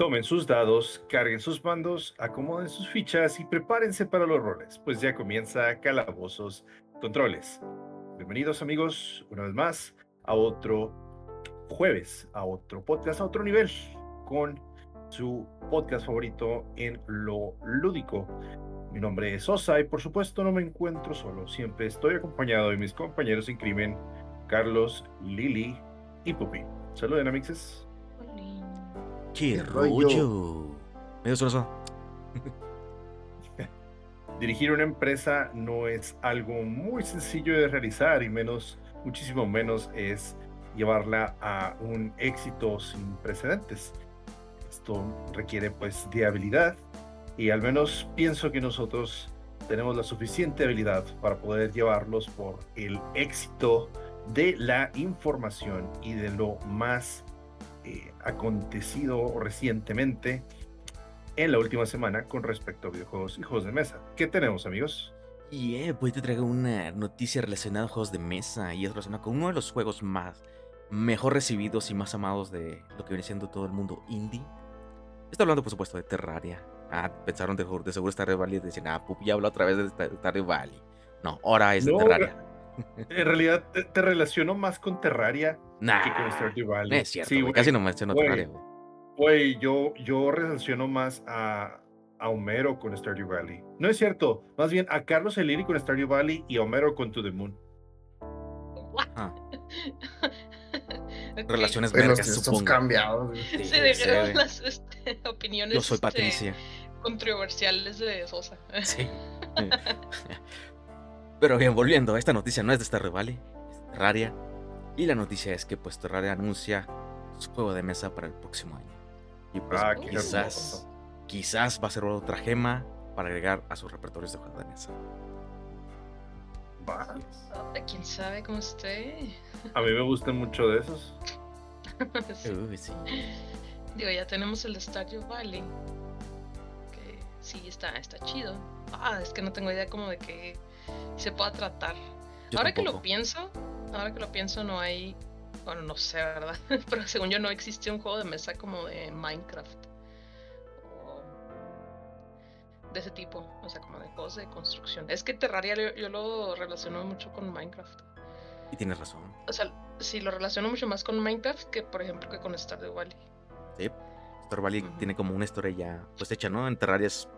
Tomen sus dados, carguen sus bandos, acomoden sus fichas y prepárense para los roles, pues ya comienza Calabozos Controles. Bienvenidos amigos, una vez más, a otro jueves, a otro podcast, a otro nivel, con su podcast favorito en lo lúdico. Mi nombre es Osa y por supuesto no me encuentro solo, siempre estoy acompañado de mis compañeros en crimen, Carlos, Lili y Pupi. Saluden amixes. ¡Qué rollo! Medio soroso. Dirigir una empresa no es algo muy sencillo de realizar y menos, muchísimo menos es llevarla a un éxito sin precedentes. Esto requiere pues de habilidad y al menos pienso que nosotros tenemos la suficiente habilidad para poder llevarlos por el éxito de la información y de lo más eh, acontecido recientemente en la última semana con respecto a videojuegos y juegos de mesa. ¿Qué tenemos, amigos? Y pues te traigo una noticia relacionada a juegos de mesa y es relacionada con uno de los juegos más mejor recibidos y más amados de lo que viene siendo todo el mundo indie. Estoy hablando, por supuesto, de Terraria. Ah, pensaron de, de seguro Stardew Valley y decían, ah, Pupi ya habló otra vez de Stardew Valley. No, ahora es de Terraria. En realidad te, relaciono más con Terraria que con Stardew Valley. es cierto, sí, casi no menciono Terraria. Güey, yo, yo relaciono más a, a Homero con Stardew Valley. No es cierto, más bien a Carlos Eliri con Stardew Valley y a Homero con To The Moon. Ah. Relaciones vergas, supongo. cambiados. Se dejaron las este, opiniones Yo soy este, Patricia. controversiales de Sosa. Sí. Pero bien, volviendo, esta noticia no es de Stardew Valley, es de Terraria. Y la noticia es que pues Terraria anuncia su juego de mesa para el próximo año. Y pues ah, quizás, quizás va a ser otra gema para agregar a sus repertorios de juego de mesa. ¿Quién sabe cómo esté? A mí me gustan mucho de esos. sí. Digo, ya tenemos el de Stardew Valley. Que sí, está, está chido. Ah, es que no tengo idea como de que se pueda tratar. ahora que lo pienso, ahora que lo pienso, no hay. Bueno, no sé, ¿verdad? Pero según yo, no existe un juego de mesa como de Minecraft. O de ese tipo. O sea, como de juegos de construcción. Es que Terraria yo, lo relaciono mucho con Minecraft. Y tienes razón. O sea, sí, lo relaciono mucho más con Minecraft que, por ejemplo, que con Stardew Valley. Sí. Stardew Valley tiene como una historia ya pues hecha, ¿no? En Terraria es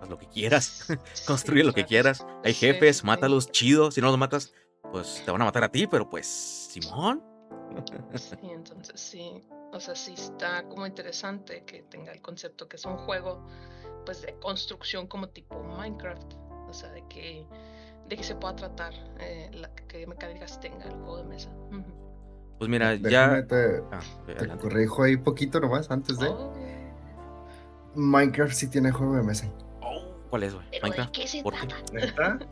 haz lo que quieras, construye lo que quieras. Hay jefes, mátalos, chido. Si no los matas, pues te van a matar a ti, pero pues, Simón. Sí, entonces sí. O sea, sí está como interesante que tenga el concepto que es un juego, pues de construcción como tipo Minecraft. O sea, de que, de que se pueda tratar, eh, la, que mecánicas tenga el juego de mesa. Pues mira, ya. Te, ah, te corrijo ahí poquito nomás antes de. Oh. Minecraft sí tiene juego de mesa. ¿Cuál es, güey? ¿Minecraft? ¿De qué se trata?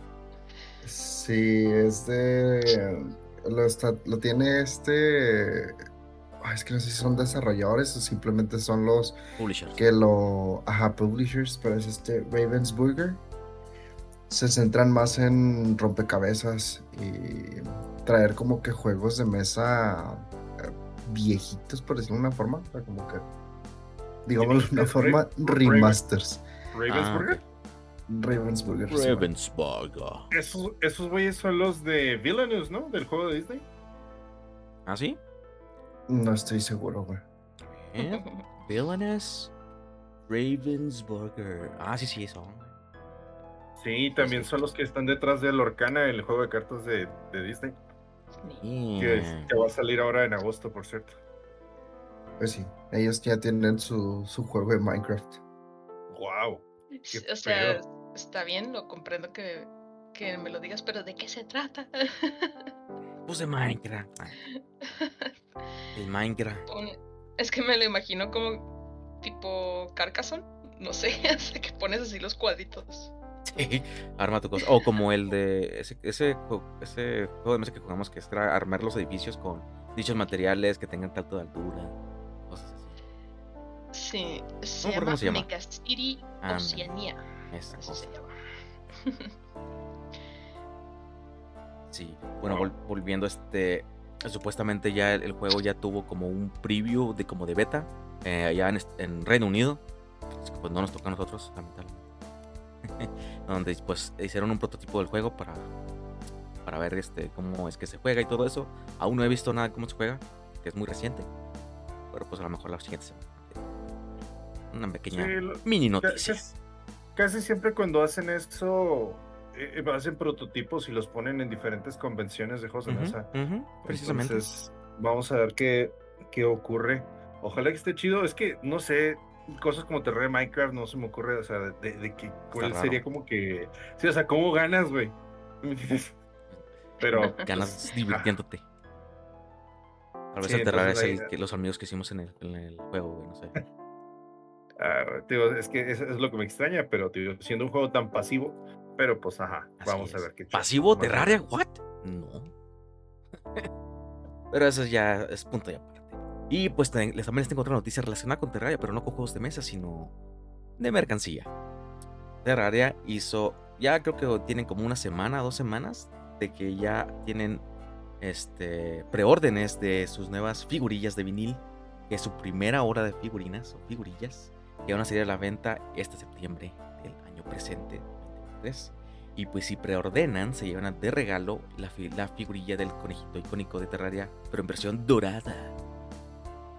Sí, es de. Lo, está, lo tiene este. es que no sé si son desarrolladores o simplemente son los publishers. que lo. Ajá, publishers, pero es este Ravensburger. Se centran más en rompecabezas y traer como que juegos de mesa eh, viejitos, por decirlo de una forma. como que. Digamos de una forma, remasters. ¿Ravensburger? Ah, Ravensburger. Ravensburger. Esos, esos güeyes son los de Villainous, ¿no? Del juego de Disney. ¿Ah, sí? No estoy seguro, güey. Villainous Ravensburger. Ah, sí, sí, son. Sí, también son los que están detrás de Lorcana, el juego de cartas de, de Disney. Que, que, va a salir ahora en agosto, por cierto. Pues sí, ellos ya tienen su, su juego de Minecraft. ¡Wow! o sea, está bien, lo comprendo que, que, me lo digas, pero ¿de qué se trata? De Minecraft. El Minecraft. Es que me lo imagino como tipo Carcassonne. No sé, hace que pones así los cuadritos. Sí, arma tu cosa. O como el de ese, ese, ese juego de mesa que jugamos que es armar los edificios con dichos materiales que tengan tanto de altura. Sí, se llama, cómo se llama Megacity Oceanía. Se llama. sí, bueno, volviendo a este. Supuestamente ya el, juego ya tuvo como un preview de como de beta. eh, allá en, Reino Unido. Pues no nos toca a nosotros, lamentablemente. Donde pues hicieron un prototipo del juego para, para ver este, cómo es que se juega y todo eso. Aún no he visto nada de cómo se juega, que es muy reciente. Pero pues a lo mejor la siguiente semana. Una pequeña mini noticia. Casi, siempre cuando hacen eso, eh, hacen prototipos y los ponen en diferentes convenciones de juegos de mesa. precisamente. vamos a ver qué, qué ocurre. Ojalá que esté chido. Es que, no sé, cosas como Terraria Minecraft no se me ocurre, o sea, de, que cuál sería como que. Sí, o sea, ¿cómo ganas, güey? Pero. Ganas pues, divirtiéndote. Tal vez el Terraria es el, que los amigos que hicimos en el, en el juego, güey, no sé. Ah, es que eso es lo que me extraña, pero siendo un juego tan pasivo, pero pues ajá, vamos a ver qué ¿Pasivo Terraria? ¿What? No. pero eso ya es punto ya y pues también, les también les tengo otra noticia relacionada con Terraria, pero no con juegos de mesa, sino de mercancía. Terraria hizo, ya creo que tienen como una semana, dos semanas, de que ya tienen este, preórdenes de sus nuevas figurillas de vinil, que es su primera hora de figurinas o figurillas, que van a salir a la venta este septiembre del año presente, 2023. Y pues si preordenan, se llevan de regalo la, la figurilla del conejito icónico de Terraria, pero en versión dorada.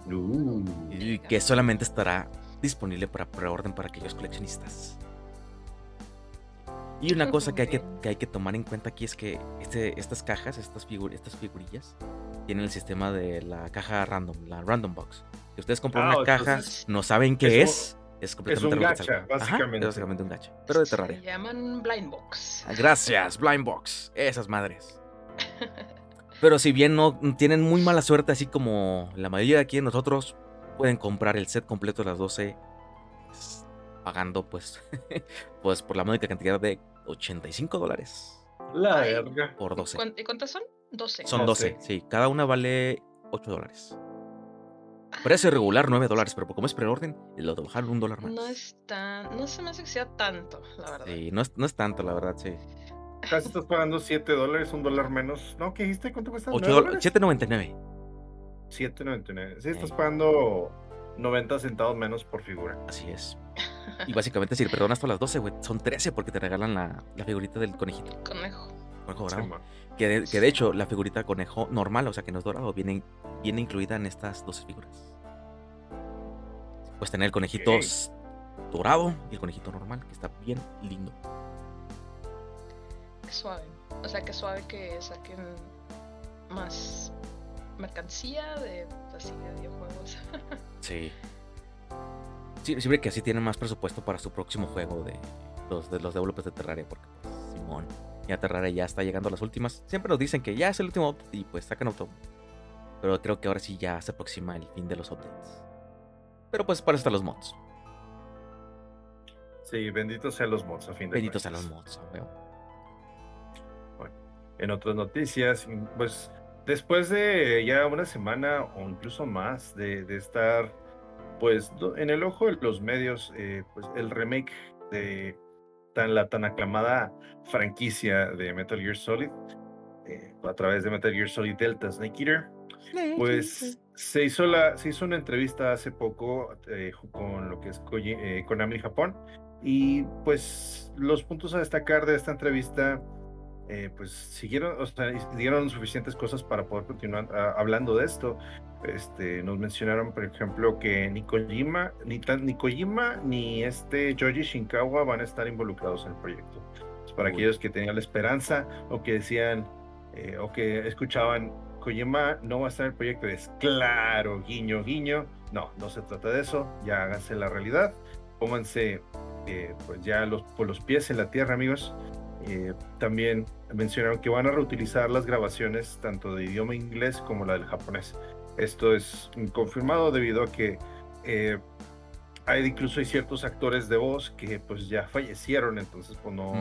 Uh. y que solamente estará disponible para preorden para aquellos coleccionistas. Y una cosa que hay que, hay que tomar en cuenta aquí es que este, estas cajas, estas, estas figurillas, tienen el sistema de la caja random, la random box. Si ustedes compran ah, una caja, no saben qué es, es, completamente un gacha, básicamente. es básicamente un gacha, pero de Terraria. Se llaman blind box. Ah, gracias, blind box. Esas madres. Pero si bien no tienen muy mala suerte, así como la mayoría de aquí nosotros, pueden comprar el set completo de las 12 pues, pagando pues, pues por la módica cantidad de 85 dólares. La verga. Por 12. ¿Y cuántas son? 12. Son 12, sí. Cada una vale 8 dólares. Precio regular 9 dólares, pero como es preorden, lo bajaron un dólar más. No es tan. No se me hace que sea tanto, la verdad. Sí, no es, no es tanto, la verdad, sí. Casi estás pagando 7 dólares, un dólar menos. ¿No? ¿Qué dijiste? ¿Cuánto cuesta? 7.99. 7.99. Sí, estás pagando 90 centavos menos por figura. Así es. Y básicamente, si le perdonas hasta las 12, güey, son 13 porque te regalan la, la figurita del conejito. Conejo. Conejo que, de, que de hecho, la figurita conejo normal, o sea que no es dorado, viene, viene incluida en estas 12 figuras. Pues tener el conejito dorado y el conejito normal, que está bien lindo suave. O sea, que suave que saquen más mercancía de así de videojuegos. sí. sí. Siempre que así tienen más presupuesto para su próximo juego de los de los developers de Terraria, porque pues, Simón, ya Terraria ya está llegando a las últimas. Siempre nos dicen que ya es el último y pues sacan auto. Pero creo que ahora sí ya se aproxima el fin de los updates. Pero pues para están los mods. Sí, benditos sean los mods a fin de Benditos sean los mods, veo en otras noticias, pues después de ya una semana o incluso más de, estar pues en el ojo de los medios, eh, pues el remake de tan, la tan aclamada franquicia de Metal Gear Solid eh, a través de Metal Gear Solid Delta Snake Eater, pues se hizo, la, se hizo una entrevista hace poco eh, con lo que es Konami Japón y pues los puntos a destacar de esta entrevista eh, pues siguieron, o sea, dieron suficientes cosas para poder continuar ah, hablando de esto. Este, nos mencionaron, por ejemplo, que ni Kojima, ni, ni Kojima, ni este Joji Shinkawa van a estar involucrados en el proyecto. Pues, para aquellos que tenían la esperanza o que decían eh, o que escuchaban Kojima no va a estar en el proyecto, es claro, guiño, guiño. No, no se trata de eso, ya háganse la realidad, pónganse eh, pues ya los, por los pies en la tierra, amigos. Eh, también mencionaron que van a reutilizar las grabaciones tanto de idioma inglés como la del japonés. Esto es confirmado debido a que eh, hay incluso hay ciertos actores de voz que pues ya fallecieron, entonces pues no,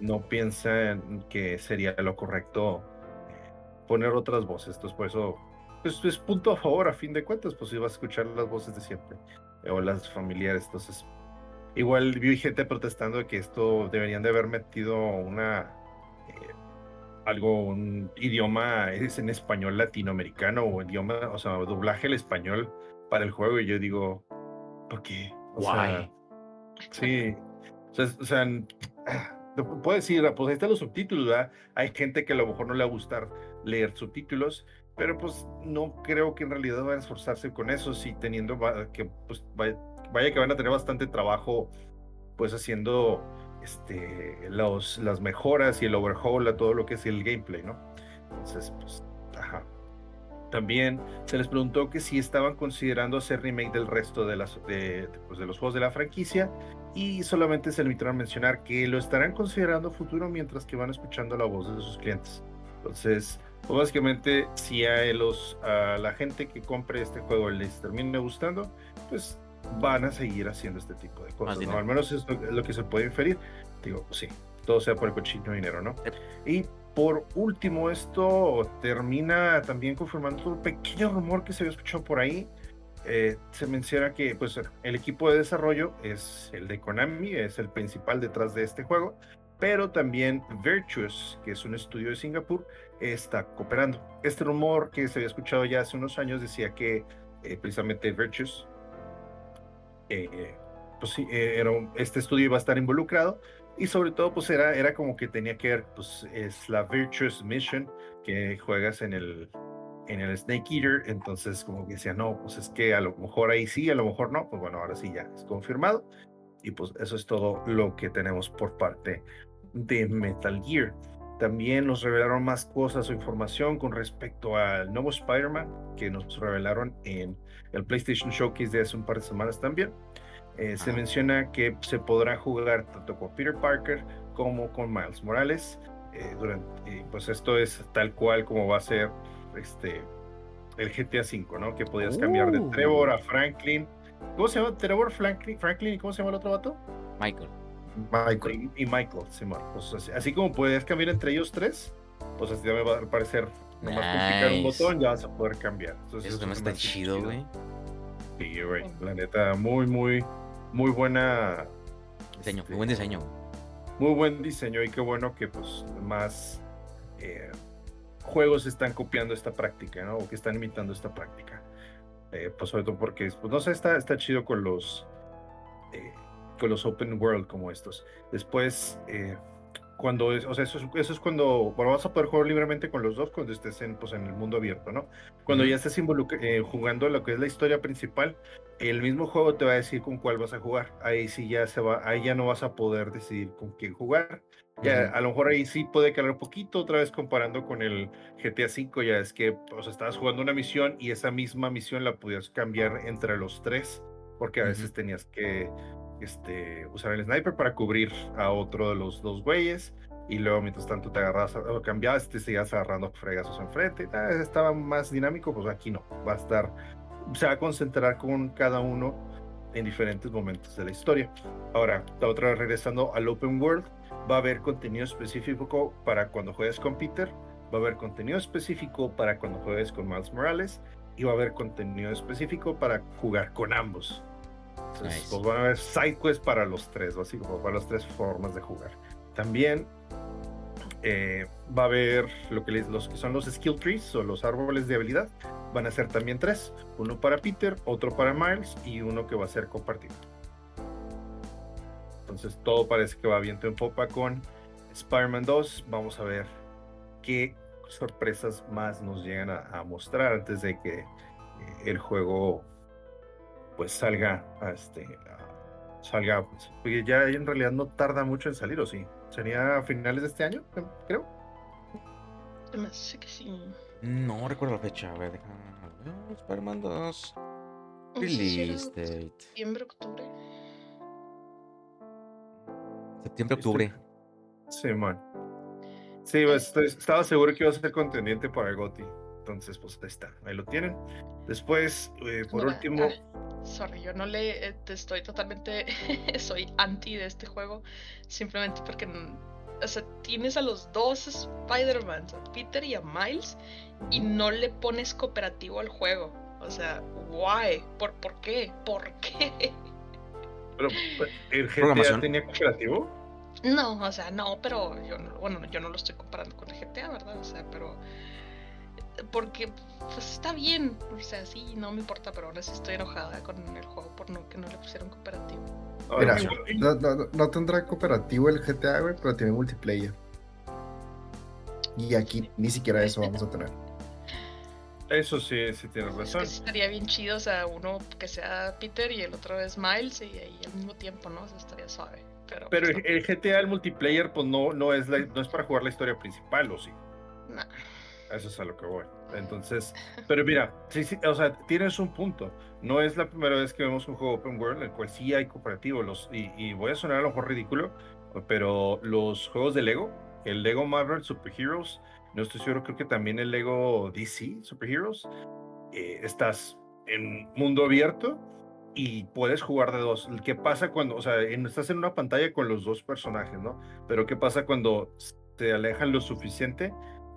no piensan que sería lo correcto eh, poner otras voces. Entonces por eso pues, es punto a favor a fin de cuentas, pues si vas a escuchar las voces de siempre o las familiares. Entonces Igual vi gente protestando de que esto deberían de haber metido una eh, algo, un idioma es en español latinoamericano o idioma, o sea, doblaje al español para el juego y yo digo, ¿por qué? O Sea, sí, o sea, puedes decir, pues ahí están los subtítulos, ¿verdad? Hay gente que a lo mejor no le va a gustar leer subtítulos, pero pues no creo que en realidad van a esforzarse con eso, si teniendo que, pues vaya, vaya que van a tener bastante trabajo, pues haciendo este, los, las mejoras y el overhaul a todo lo que es el gameplay, ¿no? Entonces, pues, ajá. También se les preguntó que si estaban considerando hacer remake del resto de, las, de, pues, de los juegos de la franquicia y solamente se limitaron a mencionar que lo estarán considerando futuro mientras que van escuchando la voz de sus clientes. Entonces, pues básicamente, si a, los, a la gente que compre este juego les termine gustando, pues van a seguir haciendo este tipo de cosas. ¿no? Al menos es lo, que se puede inferir. Digo, sí, todo sea por el cochino dinero, ¿no? Y por último, esto termina también confirmando un pequeño rumor que se había escuchado por ahí. Eh, se menciona que pues, el equipo de desarrollo es el de Konami, es el principal detrás de este juego, pero también Virtuous, que es un estudio de Singapur, está cooperando. Este rumor que se había escuchado ya hace unos años decía que eh, precisamente Virtuous, eh, pues sí, era este estudio iba a estar involucrado y sobre todo pues era, era como que tenía que ver, pues es la Virtuous Mission que juegas en el, en el Snake Eater, entonces como que decía, no, pues es que a lo mejor ahí sí, a lo mejor no, pues bueno, ahora sí ya es confirmado. Y pues eso es todo lo que tenemos por parte de Metal Gear. También nos revelaron más cosas o información con respecto al nuevo Spider-Man que nos revelaron en el PlayStation Showcase de hace un par de semanas también. Eh, se menciona que se podrá jugar tanto con Peter Parker como con Miles Morales. Eh, durante, pues esto es tal cual como va a ser este, el GTA V, ¿no? Que podías cambiar de Trevor a Franklin. ¿Cómo se llama? Trevor, Franklin, Franklin y ¿cómo se llama el otro vato? Michael. Michael. Y, Michael, Simón. Pues así, como puedes cambiar entre ellos tres, pues así ya me va a parecer nomás picar un botón ya vas a poder cambiar. Entonces, eso, no está chido, güey. Sí, güey. La neta, muy, muy, muy buena. Diseño, muy buen diseño. Muy buen diseño y qué bueno que pues más eh, juegos están copiando esta práctica, ¿no? O que están imitando esta práctica. Eh, pues sobre todo porque, pues no sé, está, está chido con los eh, con los open world como estos. Después, eh, cuando es, o sea, eso es, eso es cuando, bueno, vas a poder jugar libremente con los dos cuando estés en, pues, en el mundo abierto, ¿no? Cuando ya estés eh, jugando lo que es la historia principal, el mismo juego te va a decir con cuál vas a jugar. Ahí sí ya se va, ahí ya no vas a poder decidir con quién jugar. Ya, a lo mejor ahí sí puede calar un poquito otra vez comparando con el GTA V, ya es que o sea, estabas jugando una misión y esa misma misión la podías cambiar entre los tres, porque a veces tenías que este, usar el sniper para cubrir a otro de los dos güeyes. Y luego, mientras tanto, te agarras o cambiabas, te seguías agarrando fregazos enfrente. estaba más dinámico, pues aquí no. Va a estar, se va a concentrar con cada uno en diferentes momentos de la historia. Ahora, otra vez regresando al Open World, va a haber contenido específico para cuando juegues con Peter, va a haber contenido específico para cuando juegues con Miles Morales y va a haber contenido específico para jugar con ambos. Entonces, pues van a haber sidequests para los tres, así como para las tres formas de jugar. También eh, va a haber lo que, los que son los skill trees o los árboles de habilidad. Van a ser también tres: uno para Peter, otro para Miles y uno que va a ser compartido. Entonces, todo parece que va viento en popa con Spider-Man 2. Vamos a ver qué sorpresas más nos llegan a, mostrar antes de que eh, el juego pues salga a este salga pues, porque ya en realidad no tarda mucho en salir o sí sería a finales de este año creo me que sí. No recuerdo la fecha a ver déjame Spider-Man 2 release date. septiembre octubre. Septiembre octubre. Sí man sí pues, estaba seguro que iba a ser contendiente para el GOTY entonces pues ahí está ahí lo tienen después eh, por último sorry, yo no le eh, estoy totalmente, soy anti de este juego, simplemente porque, o sea, tienes a los dos Spider-Man, a Peter y a Miles, y no le pones cooperativo al juego. O sea, why? ¿Por, ¿por qué? ¿Por qué? Pero, ¿el GTA tenía cooperativo? No, o sea, no, pero yo no, bueno, yo no lo estoy comparando con el GTA, ¿verdad? O sea, pero porque pues está bien, o sea, sí, no me importa, pero ahora sí estoy enojada con el juego por no que no le pusieron cooperativo. Mira, no, tendrá cooperativo el GTA, güey, pero tiene multiplayer. Y aquí ni siquiera eso vamos a tener. Eso sí, sí tienes razón. Es que estaría bien chido, o sea, uno que sea Peter y el otro es Miles y ahí al mismo tiempo, ¿no? O sea, estaría suave. Pero, pero pues, el, GTA, el multiplayer, pues no, no, es no es para jugar la historia principal, ¿o sí? No. Eso es a lo que voy. Entonces, pero mira, sí, sí, o sea, tienes un punto. No es la primera vez que vemos un juego open world en el cual sí hay cooperativo. Los, y, voy a sonar a lo mejor ridículo, pero los juegos de Lego, el Lego Marvel Super Heroes, no estoy seguro, creo que también el Lego DC Super Heroes, eh, estás en mundo abierto y puedes jugar de dos. ¿Qué pasa cuando, o sea, estás en una pantalla con los dos personajes, ¿no? Pero ¿qué pasa cuando te alejan lo suficiente?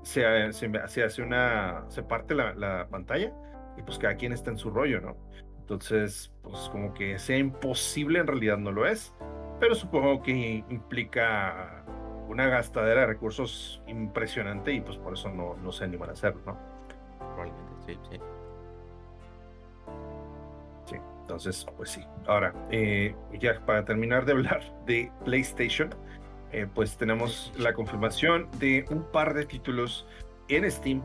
Se, se, hace una, se parte la, la, pantalla y pues cada quien está en su rollo, ¿no? Entonces, pues como que sea imposible en realidad no lo es, pero supongo que implica una gastadera de recursos impresionante y pues por eso no, no se animan a hacerlo, ¿no? Probablemente, sí, sí. Sí, entonces, pues sí. Ahora, eh, ya para terminar de hablar de PlayStation, eh, pues tenemos la confirmación de un par de títulos en Steam,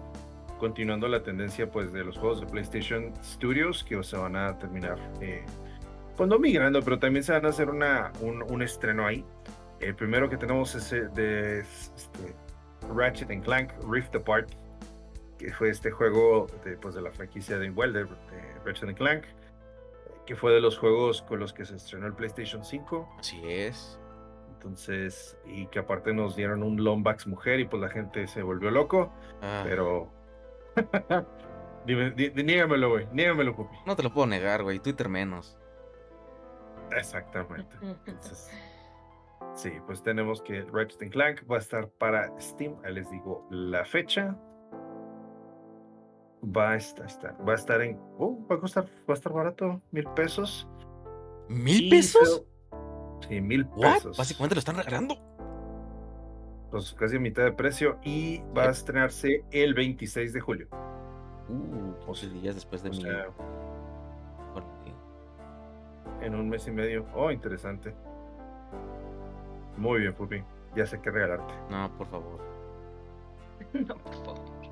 continuando la tendencia pues de los juegos de PlayStation Studios que se van a terminar, eh, pues no migrando, pero también se van a hacer una, un, estreno ahí. El primero que tenemos es eh, de este, Ratchet and Clank Rift Apart, que fue este juego de, pues, de la franquicia de de, Ratchet and Clank, que fue de los juegos con los que se estrenó el PlayStation 5. Así es. Entonces, y que aparte nos dieron un Lombax mujer y pues la gente se volvió loco, ah. pero... Dime, niégamelo, güey, niégamelo, Pupi. No te lo puedo negar, güey, Twitter menos. Exactamente. Entonces, Sí, pues tenemos que Ratchet Clank va a estar para Steam. Ahí les digo la fecha. Va a estar, va a estar en. Oh, va a costar, va a estar barato, mil pesos. ¿Mil pesos? Sí, mil pesos. Básicamente lo están regalando. Pues casi a mitad de precio. Y va a estrenarse el 26 de julio. Uh, 12 días después de mi. en un mes y medio. Oh, interesante. Muy bien, Pupi. Ya sé qué regalarte. No, por favor. no, por favor.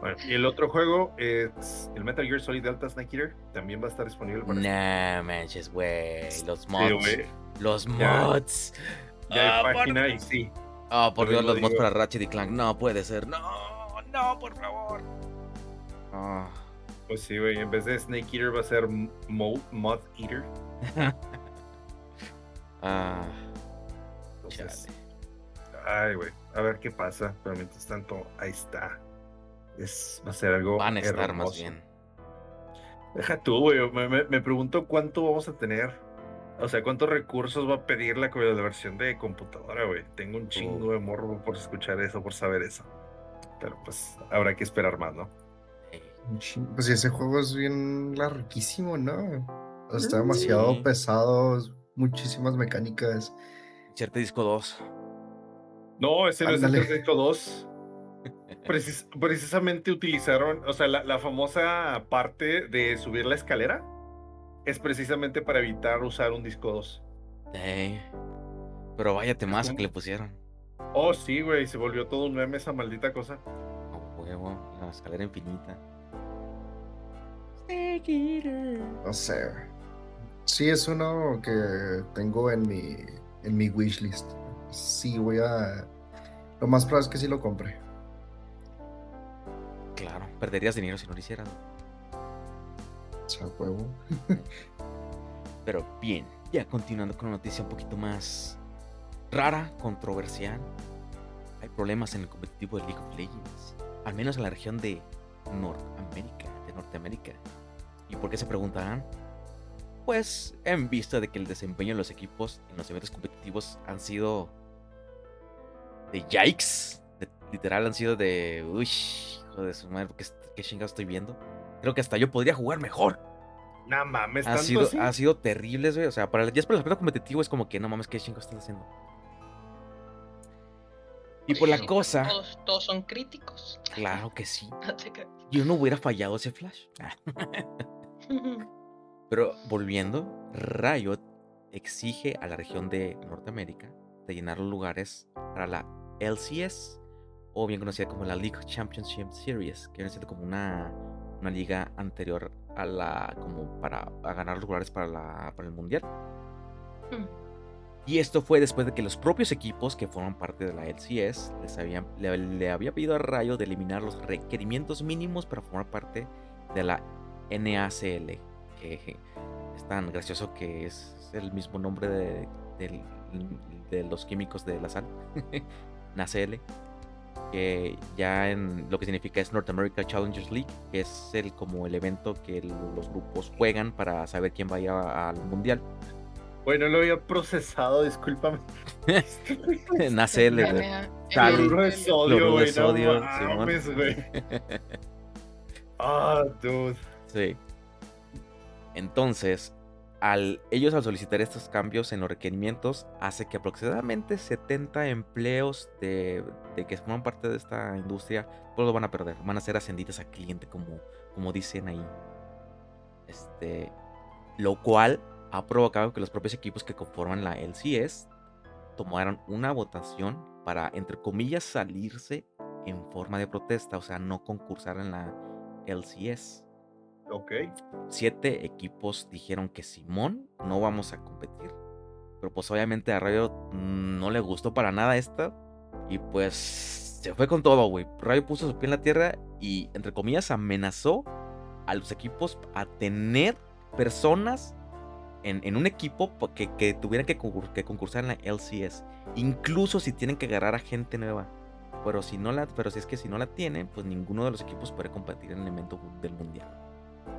Bueno, y el otro juego es el Metal Gear Solid Delta Snake Eater. También va a estar disponible para. Nah, manches, güey. Los mods. Los mods. Ya, hay ah, página y sí. Oh, por Dios, los mods para Ratchet y Clank. No puede ser. No, no, por favor. Ah. Pues sí, güey. En vez de Snake Eater va a ser Mod, mod Eater. ah ay, güey, a ver qué pasa. Pero mientras tanto, ahí está. Es, va a ser algo. Van a estar más bien. Deja tú, güey. Me, me, pregunto cuánto vamos a tener. O sea, cuántos recursos va a pedir la, la versión de computadora, güey. Tengo un chingo de morro por escuchar eso, por saber eso. Pero pues habrá que esperar más, ¿no? Pues ese juego es bien larguísimo, ¿no? Está demasiado pesado, muchísimas mecánicas. Inserte disco 2. No, ese no es el disco 2. precisamente utilizaron, o sea, la, famosa parte de subir la escalera es precisamente para evitar usar un disco 2. pero vaya temazo que le pusieron. Oh, sí, güey, se volvió todo un meme esa maldita cosa. Oh, huevo, la escalera infinita. No sé. Sí, es uno que tengo en mi en mi wishlist. Sí, voy a. Lo más probable es que sí lo compre. Claro, perderías dinero si no lo hicieras. Pero bien, ya continuando con una noticia un poquito más rara, controversial. Hay problemas en el competitivo de League of Legends, al menos en la región de Norteamérica, de Norteamérica. ¿Y por qué se preguntarán? pues en vista de que el desempeño de los equipos en los eventos competitivos han sido de yikes, literal han sido de, uy, hijo de su madre, ¿qué, qué chingado estoy viendo? Creo que hasta yo podría jugar mejor. No mames, ha sido, ha sido terrible, güey. O sea, para, ya es para el aspecto competitivo es como que no mames, qué chingados estás haciendo. Y por la cosa. Todos, son críticos. Claro que sí. Yo no hubiera fallado ese flash. Pero volviendo, Riot exige a la región de Norteamérica de llenar los lugares para la LCS, o bien conocida como la League Championship Series, que viene siendo como una, una liga anterior a la, como para ganar los lugares para, la, para el mundial. Hmm. Y esto fue después de que los propios equipos que forman parte de la LCS les habían, le, había pedido a Rayo de eliminar los requerimientos mínimos para formar parte de la NACL, que es tan gracioso que es el mismo nombre de, de los químicos de la sal, NACL, que ya en lo que significa es North America Challengers League, que es el como el evento que los grupos juegan para saber quién vaya al mundial. Bueno, lo había procesado, discúlpame. NACL, de sodio, güey. sodio, güey. Ah, dude. Sí. Entonces, ellos al solicitar estos cambios en los requerimientos hace que aproximadamente 70 empleos de, que forman parte de esta industria pues lo van a perder, van a ser ascendidos a cliente como, dicen ahí. Este, lo cual ha provocado que los propios equipos que conforman la LCS tomaron una votación para, entre comillas, salirse en forma de protesta, o sea, no concursar en la LCS. Ok. Siete equipos dijeron que Simón no vamos a competir. Pero pues obviamente a Rayo no le gustó para nada esta. Y pues se fue con todo, güey. Rayo puso su pie en la tierra y, entre comillas, amenazó a los equipos a tener personas en, un equipo que, que tuvieran que, concursar en la LCS. Incluso si tienen que agarrar a gente nueva. Pero si no la, pero si es que si no la tienen, pues ninguno de los equipos puede competir en el evento del mundial.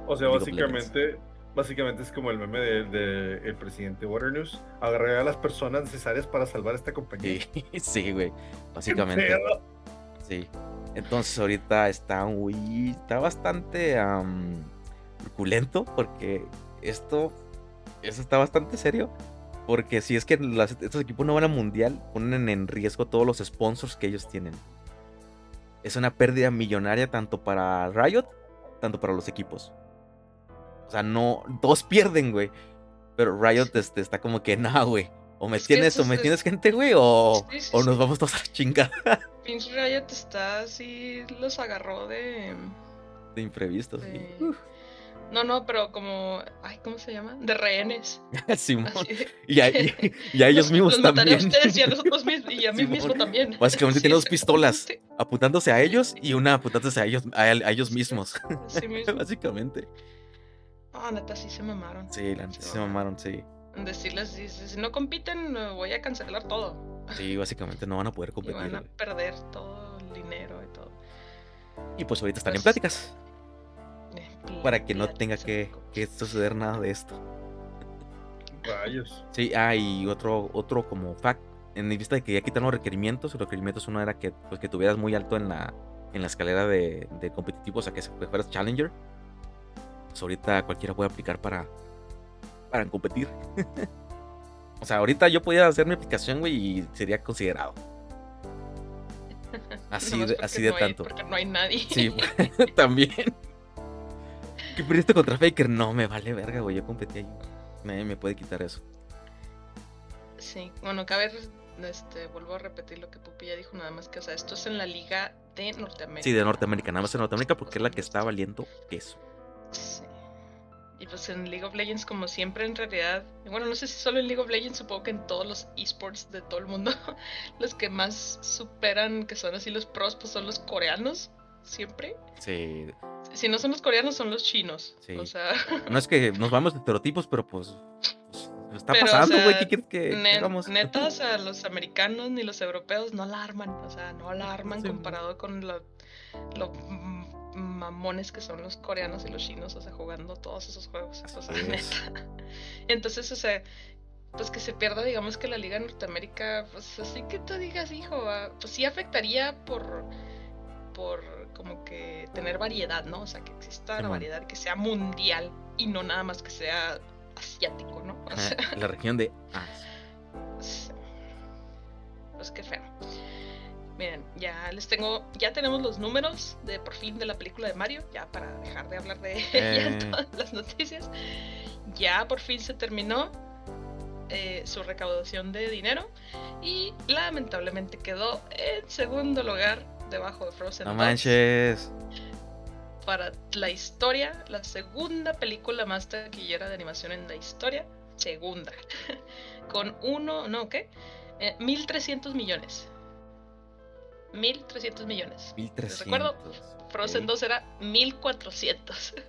O sea, básicamente, básicamente es como el meme del de, el presidente Water News. Agarrar a las personas necesarias para salvar esta compañía. Sí, güey. Básicamente. Sí. Entonces ahorita está muy. Está bastante um, porque esto. Eso está bastante serio. Porque si es que estos equipos no van al mundial, ponen en riesgo todos los sponsors que ellos tienen. Es una pérdida millonaria tanto para Riot, tanto para los equipos. O sea, no, todos pierden, güey. Pero Riot este, está como que, nah, güey. O me tienes, o me tienes gente, güey, o, o nos vamos todos a chingar. Pinche Riot está así, los agarró de. De imprevistos, sí. No, no, pero como. Ay, ¿cómo se llama? De rehenes. Simón. Y, a, ellos mismos también. A ustedes y a nosotros mismos. Y a mí mismo también. Básicamente tiene dos pistolas. Apuntándose a ellos y una apuntándose a ellos, a, ellos mismos. Sí, Básicamente. Ah, neta, sí se mamaron. Sí, la neta, sí se mamaron, sí. Decirles, si, no compiten, voy a cancelar todo. Sí, básicamente no van a poder competir. van a perder todo el dinero y todo. Y pues ahorita están en pues, pláticas. Para que no tenga que, que, suceder nada de esto. Rayos. Sí, ah, y otro, otro como fact. En vista de que ya quitan los requerimientos, los requerimientos uno era que, pues, que tuvieras muy alto en la, en la escalera de, de competitivo, o sea, que fueras Challenger. Pues, ahorita cualquiera puede aplicar para, para competir. o sea, ahorita yo podía hacer mi aplicación, güey, y sería considerado. Así de, así de tanto. porque no hay nadie. Sí, también. ¿Qué perdiste contra Faker? No, me vale verga, güey. Yo competí ahí. Me, me puede quitar eso. Sí, bueno, cabe, este, vuelvo a repetir lo que Pupi ya dijo, nada más que, o sea, esto es en la liga de Norteamérica. Sí, de Norteamérica, nada más en Norteamérica porque es la que está valiendo eso. Sí. Y pues en League of Legends, como siempre, en realidad, bueno, no sé si solo en League of Legends, supongo que en todos los esports de todo el mundo, los que más superan, que son así los pros, pues son los coreanos, siempre. Sí. Si no son los coreanos, son los chinos. Sí. O sea. No es que nos vamos de estereotipos, pero pues. pues está pasando, güey. ¿Qué quieres que hagamos? Neta, o sea, los americanos ni los europeos no la arman. O sea, no la arman comparado con lo, lo mamones que son los coreanos y los chinos, o sea, jugando todos esos juegos. O sea, neta. Entonces, o sea, pues que se pierda, digamos que la Liga Norteamérica, pues así que tú digas, hijo, ah, pues sí afectaría por, por como que tener variedad, ¿no? O sea, que exista la variedad, que sea mundial y no nada más que sea asiático, ¿no? O sea, la región de Pues qué feo. Mira, ya les tengo, ya tenemos los números de por fin de la película de Mario, ya para dejar de hablar de Eh. todas las noticias. Ya por fin se terminó eh, su recaudación de dinero y lamentablemente quedó en segundo lugar debajo de Frozen No 2 manches. para la historia, la segunda película más taquillera de animación en la historia, segunda, con uno, no, ¿qué? Eh, 1.300 millones. 1.300 millones. 1300. recuerdo, Frozen ok. 2 era 1.400.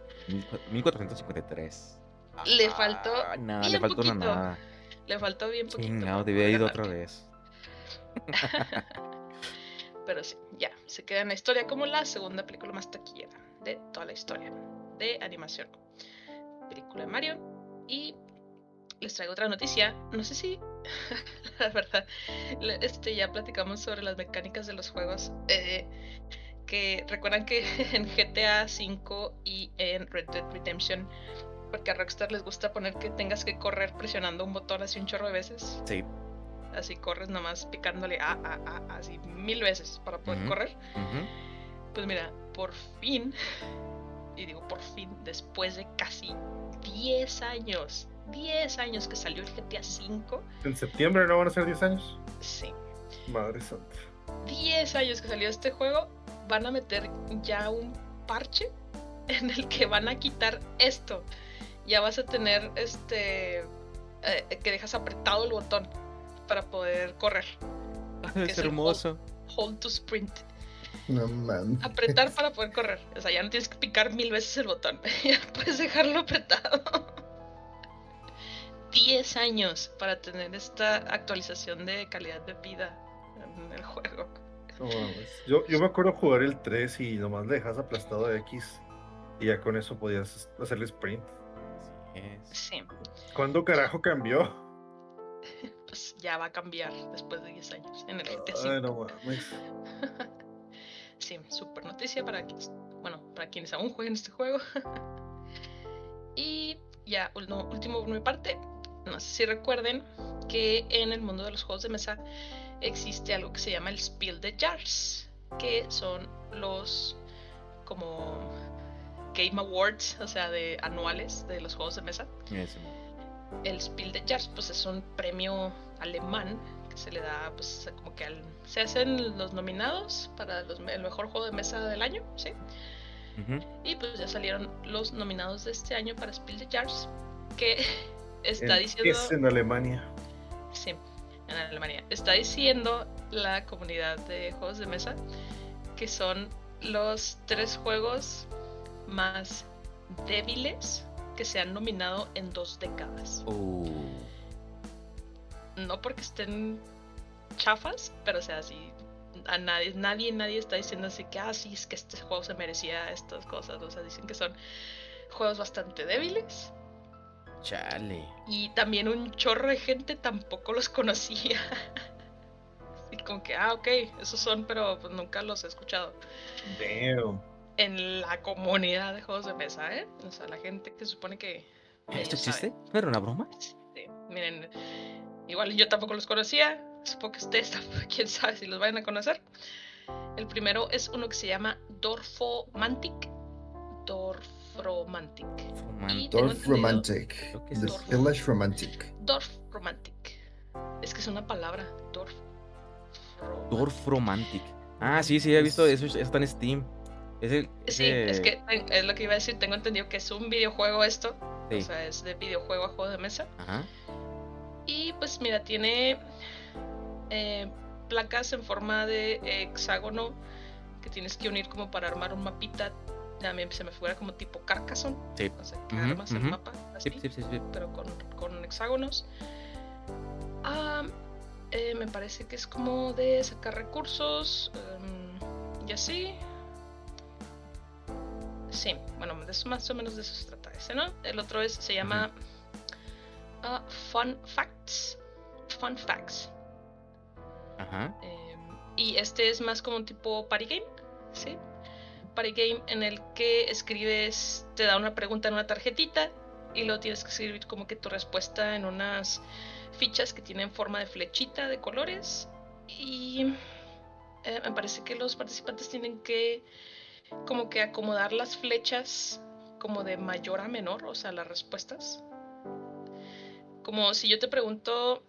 1453. Le faltó Ah, no, bien le faltó una poquito. nada. Le faltó bien poquito. Para debía poder otra vez. Pero sí, ya, se queda en la historia como la segunda película más taquillera de toda la historia de animación. Película de Mario. Y les traigo otra noticia. No sé si, la verdad, este, ya platicamos sobre las mecánicas de los juegos. eh, que recuerdan que en GTA V y en Red Dead Redemption, porque a Rockstar les gusta poner que tengas que correr presionando un botón así un chorro de veces. Sí. Así corres nomás picándole a, a, a, así mil veces para poder correr. Pues mira, por fin, y digo por fin, después de casi 10 años, 10 años que salió el GTA V, En septiembre no van a ser 10 años. sí, Madre santa. 10 años que salió este juego, van a meter ya un parche en el que van a quitar esto. Ya vas a tener este eh, que dejas apretado el botón para poder correr. Es hermoso. Hold to sprint. No mames. Apretar para poder correr. O sea, ya no tienes que picar mil veces el botón. Ya puedes dejarlo apretado. 10 años para tener esta actualización de calidad de vida en el juego. No yo, yo me acuerdo jugar el 3 y nomás le dejas aplastado a X. Y ya con eso podías hacerle sprint. Sí, ¿Cuándo carajo cambió? pues ya va a cambiar después de 10 años en el GTA no. Sí, super noticia para quienes, bueno, para quienes aún jueguen este juego. y ya, no, último por mi parte, no sé si recuerden que en el mundo de los juegos de mesa existe algo que se llama el Spiel de Jars, que son los como Game Awards, o sea, de anuales de los juegos de mesa. El Spiel de Jars, pues es un premio alemán que se le da, pues como que al- se hacen los nominados para los el mejor juego de mesa del año, ¿sí? Y pues ya salieron los nominados de este año para Spiel de Jars, que está En- diciendo... Es en Alemania. Sí, en Alemania. Está diciendo la comunidad de juegos de mesa que son los tres juegos más débiles que se han nominado en dos décadas. Uh, No porque estén chafas, pero o sea, sí, a nadie, nadie, nadie está diciendo así que, ah, sí, es que este juego se merecía estas cosas. O sea, dicen que son juegos bastante débiles. Chale. Y también un chorro de gente tampoco los conocía. Y como que, ah, ok, esos son, pero pues nunca los he escuchado. Damn. En la comunidad de juegos de mesa, ¿eh? O sea, la gente que supone que... ¿Esto existe? ¿No era una broma? Sí, miren, igual yo tampoco los conocía. Supongo que ustedes tampoco, quién sabe si los vayan a conocer. El primero es uno que se llama Dorfomantic. Dorfromantic. Roman- Tengo Dorf Romantic. Es The Dorf. Village Romantic. Dorfromantic. Es que es una palabra. Dorf. Dorf Romantic. Ah, sí, sí, he visto eso. Eso está en Steam. Ese, Sí, ese- es que es lo que iba a decir. Tengo entendido que es un videojuego esto. Sí. O sea, es de videojuego a juego de mesa. Ajá. Y pues mira, tiene eh, placas en forma de hexágono que tienes que unir como para armar un mapita. También se me figura como tipo Carcassonne. Sí. O sea, que armas el mapa así, Sí, sí, pero con, con hexágonos. Ah, eh, me parece que es como de sacar recursos em, y así. Sí, bueno, más o menos de eso se trata ese, ¿no? El otro es, se llama ah, Fun Facts. Fun Facts. Ajá. Eh, y este es más como un tipo party game, ¿sí? Party game en el que escribes, te da una pregunta en una tarjetita y luego tienes que escribir como que tu respuesta en unas fichas que tienen forma de flechita de colores y eh, me parece que los participantes tienen que como que acomodar las flechas como de mayor a menor, o sea, las respuestas. Como si yo te pregunto,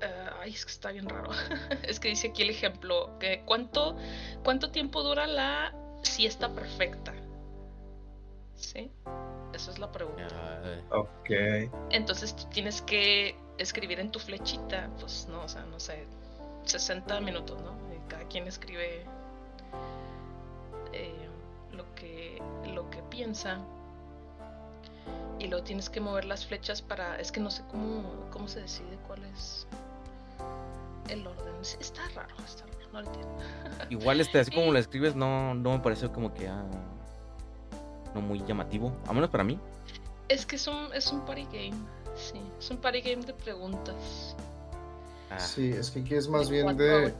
eh, ay, es que está bien raro. es que dice aquí el ejemplo, que cuánto, cuánto tiempo dura la siesta perfecta. ¿Sí? Esa es la pregunta. Ok. Entonces tú tienes que escribir en tu flechita, pues no, o sea, no sé, 60 minutos, ¿no? Y cada quien escribe eh, lo, que, lo que piensa. Y luego tienes que mover las flechas para. Es que no sé cómo, cómo se decide cuál es el orden. Está raro, está raro, no lo entiendo. Igual este, así como lo escribes, no, no me pareció como que ah, no muy llamativo. A menos para mí. Es que es un, es un party game. Sí, es un party game de preguntas. Ah. Sí, es que aquí es más bien de.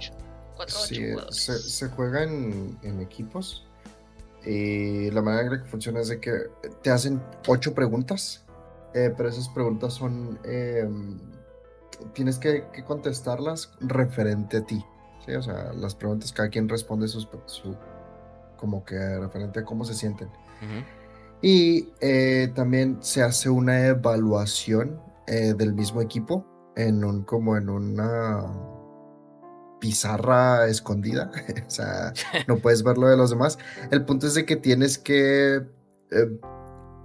sí, se, juega en, equipos. Y la manera en que funciona es de que te hacen ocho preguntas. Eh, pero esas preguntas son. Em, tienes que, contestarlas referente a ti. ¿sí? O sea, las preguntas, cada quien responde su, como que referente a cómo se sienten. Y eh, también se hace una evaluación eh, del mismo equipo en un como en una pizarra escondida. o sea, no puedes ver lo de los demás. El punto es de que tienes que eh,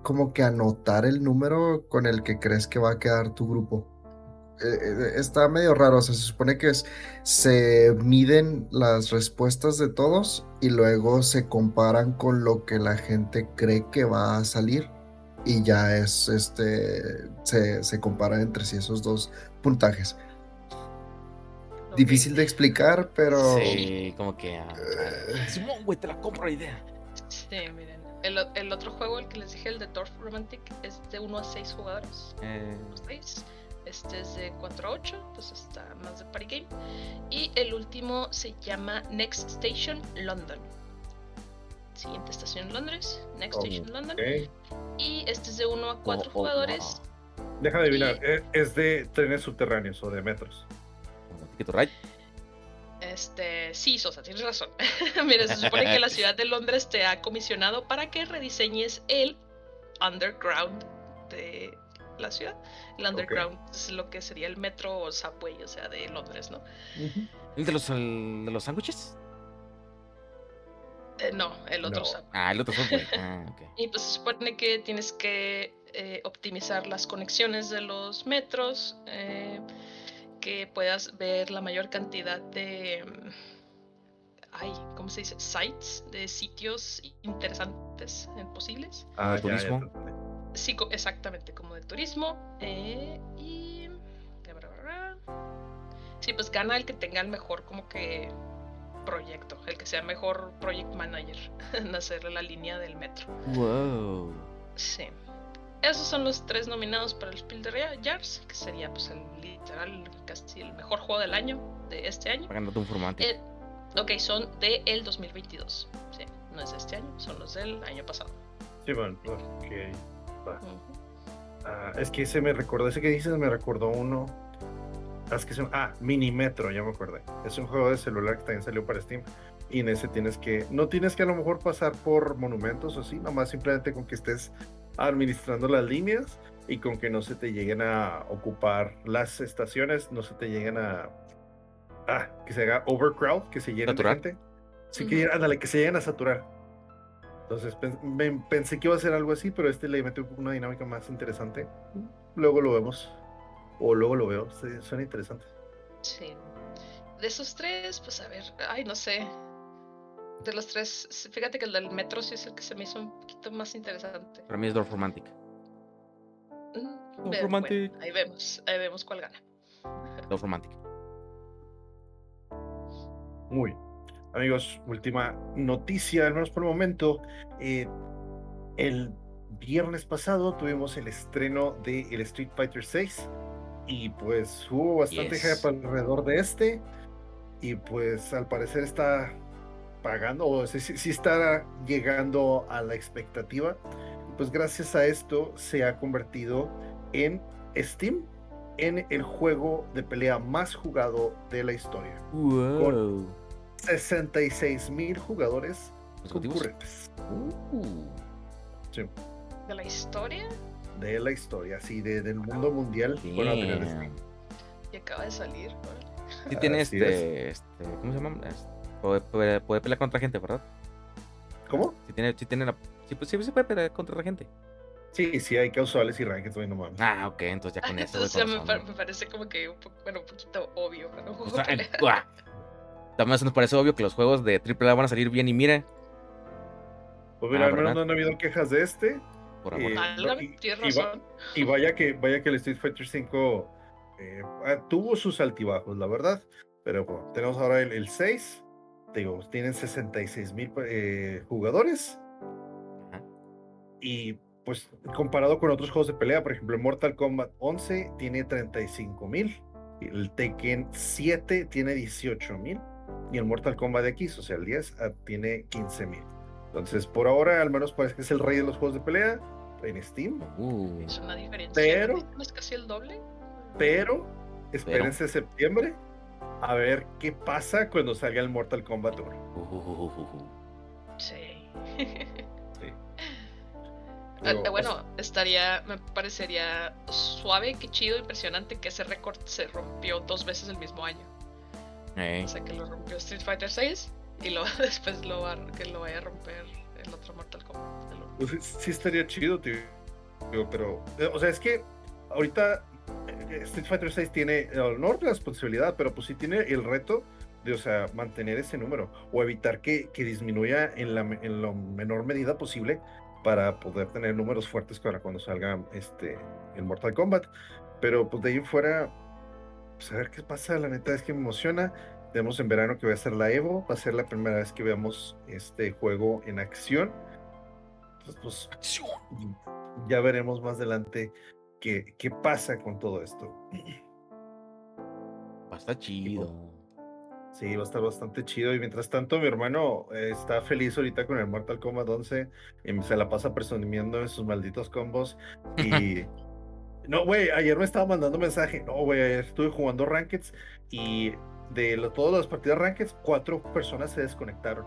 como que anotar el número con el que crees que va a quedar tu grupo. Está medio raro, o sea, se supone que se miden las respuestas de todos y luego se comparan con lo que la gente cree que va a salir y ya es este se, se comparan entre sí esos dos puntajes. Difícil de explicar, pero. Sí, como que. Eh. Simón, güey, te la compro la idea. Sí, miren. El, el, otro juego, el que les dije, el de Dwarf Romantic, es de 1 a 6 jugadores. Eh. Este es de 4 a 8, entonces está más de party game. Y el último se llama Next Station London. Siguiente estación en Londres, Next Station London. Y este es de 1 a 4 jugadores. Deja de adivinar, ¿e-, ¿es de trenes subterráneos o de metros? Este, sí, Sosa, tienes razón. Mira, se supone que la ciudad de Londres te ha comisionado para que rediseñes el underground de la ciudad. El underground es lo que sería el metro o subway, o sea, de Londres, ¿no? ¿El de los, de los sándwiches? Eh, no, el otro subway. Ah, el otro subway. Ah, y pues se supone que tienes que eh, optimizar las conexiones de los metros, eh, que puedas ver la mayor cantidad de, mm, ay, ¿cómo se dice? Sites, de sitios interesantes posibles. Ah, turismo. Sí, exactamente, como de turismo. Eh, y... Sí, pues gana el que tenga el mejor como que proyecto, el que sea mejor project manager en hacer la línea del metro. Wow. Sí. Esos son los tres nominados para el Spiel de Jars, que sería pues el literal casi el mejor juego del año de este año. Pagándote un formato. Eh, ok, son de el 2022. Sí, no es de este año, son los del año pasado. Sí, bueno, Ah, es que ese me recordó, ese que dices me recordó uno. Ah, es que es un, ah, Minimetro, ya me acordé. Es un juego de celular que también salió para Steam. Y en ese tienes que, no tienes que a lo mejor pasar por monumentos o así, nomás simplemente con que estés administrando las líneas y con que no se te lleguen a ocupar las estaciones, no se te lleguen a... Ah, que se haga overcrowd, que se llenen de gente. Sí, que, ándale, que se lleguen a saturar. Entonces pensé que iba a ser algo así, pero este le metió una dinámica más interesante. Luego lo vemos. O luego lo veo. Suena interesante. Sí. De esos tres, pues a ver, ay, no sé de los tres, fíjate que el del metro sí es el que se me hizo un poquito más interesante. Para mí es Dorf Romantic. Mm, Romantic. ahí vemos, ahí vemos cuál gana. Dorf Romantic. Muy. Amigos, última noticia, al menos por el momento. Eh, el viernes pasado tuvimos el estreno de el Street Fighter 6 y pues hubo bastante hype alrededor de este y pues al parecer está pagando o si, si está llegando a la expectativa. Pues gracias a esto se ha convertido en Steam en el juego de pelea más jugado de la historia. Wow. Con 66 mil jugadores concurrentes. Uh. Sí, ¿De la historia? de la historia, sí, de- del mundo mundial. Y acaba de salir. órale. Sí tiene Así este, este, ¿cómo se llama? Este, puede, puede- puede pelear contra gente, ¿verdad? ¿Cómo? Sí tiene, sí tiene la, sí, pues, sí se puede pelear contra la gente. Sí, sí, hay casuales y rankings, no mames. Ah, ok, entonces ya Ah, con eso, ya con me, parece como que un, poco, bueno, un poquito obvio. pero no O sea. También se nos parece obvio que los juegos de AAA van a salir bien y mira, Pues mira, Ah, al menos ¿verdad? no han habido quejas de este. por amor. Eh, y- tienes y va-. Y vaya que, vaya que el Street Fighter V eh, ah, tuvo sus altibajos, la verdad. Pero bueno, tenemos ahora el, el 6. Te digo, tienen 66 mil eh, jugadores. Ajá. Y pues comparado con otros juegos de pelea, por ejemplo, Mortal Kombat 11 tiene 35 mil. El Tekken 7 tiene 18 mil. Y el Mortal Kombat X, o sea, el 10, ah, tiene 15 mil. Entonces, por ahora, al menos parece que es el rey de los juegos de pelea en Steam. Uh, Es una diferencia. Pero- ¿No es casi el doble? Pero espérense septiembre a ver qué pasa cuando salga el Mortal Kombat 1. uh, uh, uh, uh, uh. Sí. Sí. Ah, Digo, bueno, estaría, me parecería suave, que chido, impresionante que ese récord se rompió dos veces el mismo año. Eh, O sea, que lo rompió Street Fighter 6 y lo, después lo va, que lo vaya a romper el otro Mortal Kombat. el uno. pues, sí- sí estaría chido, tío. Pero, eh, o sea, es que ahorita eh, Street Fighter 6 tiene, eh, no la responsabilidad, pero pues sí tiene el reto de, o sea, mantener ese número o evitar que, que disminuya en la, en la menor medida posible para poder tener números fuertes para cuando salga este, el Mortal Kombat. Pero pues de ahí fuera, pues a ver qué pasa, la neta es que me emociona. Tenemos en verano que va a ser la Evo, va a ser la primera vez que veamos este juego en acción. Entonces, pues acción. ya veremos más adelante qué, qué pasa con todo esto. Va a estar chido. Sí, va a estar bastante chido. Y mientras tanto, mi hermano eh, está feliz ahorita con el Mortal Kombat 11 y se la pasa presumiendo en sus malditos combos. Y. No, güey, ayer me estaba mandando mensaje. No, güey, ayer estuve jugando Rankeds y de lo- todas las partidas Rankeds, cuatro personas se desconectaron.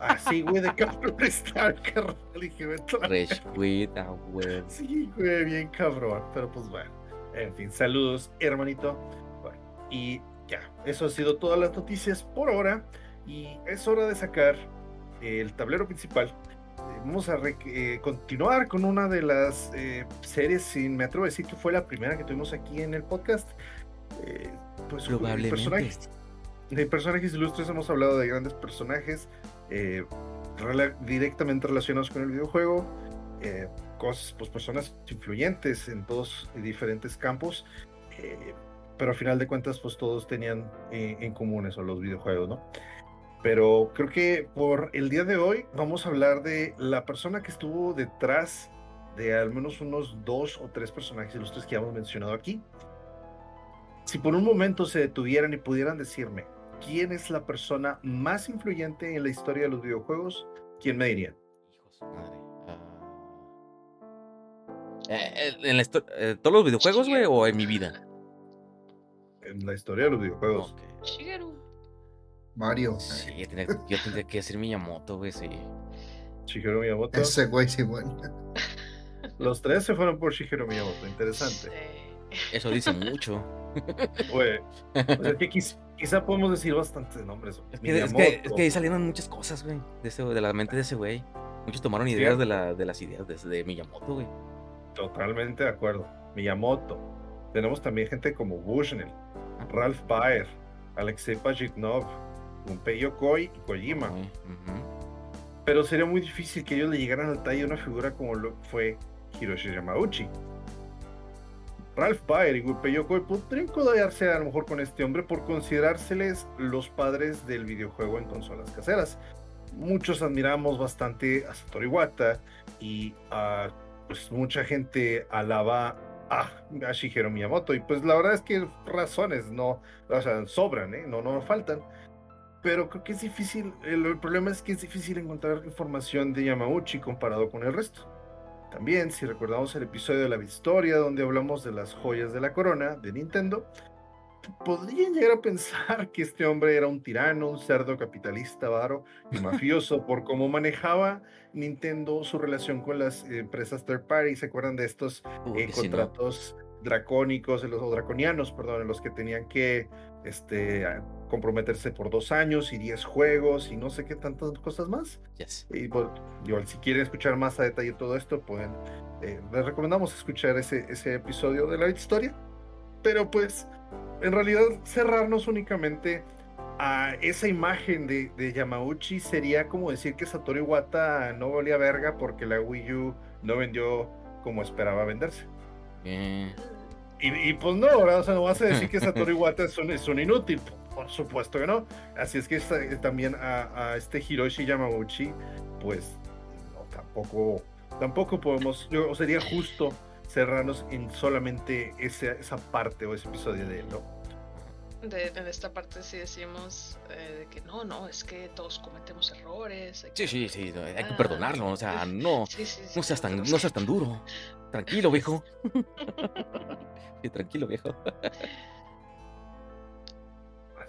Así, güey, de cabrón está, carnal. Y dije, "Vete a la Fresh quit, ah, güey. Sí, güey, bien cabrón. Pero pues bueno. En fin, saludos, hermanito. Bueno, y ya, eso ha sido todas las noticias por ahora. Y es hora de sacar el tablero principal. Vamos a eh, continuar con una de las eh, series, sin me atrevo a decir que fue la primera que tuvimos aquí en el podcast. Eh, pues Probablemente. personajes, de personajes ilustres hemos hablado de grandes personajes eh, rela- directamente relacionados con el videojuego, eh, cosas, pues personas influyentes en todos diferentes campos, eh, pero al final de cuentas pues todos tenían en común eso, los videojuegos, ¿no? Pero creo que por el día de hoy vamos a hablar de la persona que estuvo detrás de al menos unos dos o tres personajes ilustres que ya hemos mencionado aquí. Si por un momento se detuvieran y pudieran decirme quién es la persona más influyente en la historia de los videojuegos, ¿quién me madre. ah. Eh, eh, ¿En la eh, todos los videojuegos, güey, o en mi vida? En la historia de los videojuegos. Ok. Mario. Sí, tendría- yo tendría que decir Miyamoto, güey, sí. Shigeru Miyamoto. Ese güey sí, bueno. Los tres se fueron por Shigeru Miyamoto. Interesante. Sí. Eso dice mucho. Güey, o sea, que quiz- quizá podemos decir bastantes nombres. Es que, es, que, es que ahí salieron muchas cosas, güey, de, ese- de la mente de ese güey. Muchos tomaron ideas de, la, de las ideas de, de Miyamoto, güey. Totalmente de acuerdo. Miyamoto. Tenemos también gente como Bushnell, Ralph Baer, Alexei Pajitnov, Gunpei Yokoi y Kojima. Pero sería muy difícil que ellos le llegaran al talle de una figura como lo fue Hiroshi Yamauchi. Ralph Baer y Gunpei Yokoi podrían codearse a lo mejor con este hombre por considerárseles los padres del videojuego en consolas caseras. Muchos admiramos bastante a Satoru Iwata y a, pues mucha gente alaba a, a Shigeru Miyamoto y pues la verdad es que razones no, o sea, sobran, ¿eh? no, no faltan pero creo que es difícil, el, el problema es que es difícil encontrar información de Yamauchi comparado con el resto. También, si recordamos el episodio de la historia donde hablamos de las joyas de la corona de Nintendo, podrían llegar a pensar que este hombre era un tirano, un cerdo capitalista, varo y mafioso por cómo manejaba Nintendo su relación con las empresas third party. ¿Se acuerdan de estos eh, contratos dracónicos, los, o draconianos, perdón, en los que tenían que este, comprometerse por dos años y diez juegos y no sé qué tantas cosas más? Y bueno, si quieren escuchar más a detalle todo esto, pueden, eh, les recomendamos escuchar ese, ese episodio de la historia. Pero pues en realidad cerrarnos únicamente a esa imagen de, de, Yamauchi sería como decir que Satoru Iwata no valía verga porque la Wii U no vendió como esperaba venderse. Eh. Y, pues no, O sea, no vas a decir que Satoru Iwata es un, es un inútil. Por supuesto que no. Así es que también a, este Hiroshi Yamauchi, pues no, tampoco, tampoco podemos, yo, sería justo cerrarnos en solamente esa, esa parte o ese episodio de él, ¿no? De, en esta parte sí decimos eh, que no, no, es que todos cometemos errores. Sí, sí, sí, hay que perdonarlo, o sea, no, no, seas tan, no seas tan duro. Tranquilo, viejo. sí, tranquilo, viejo.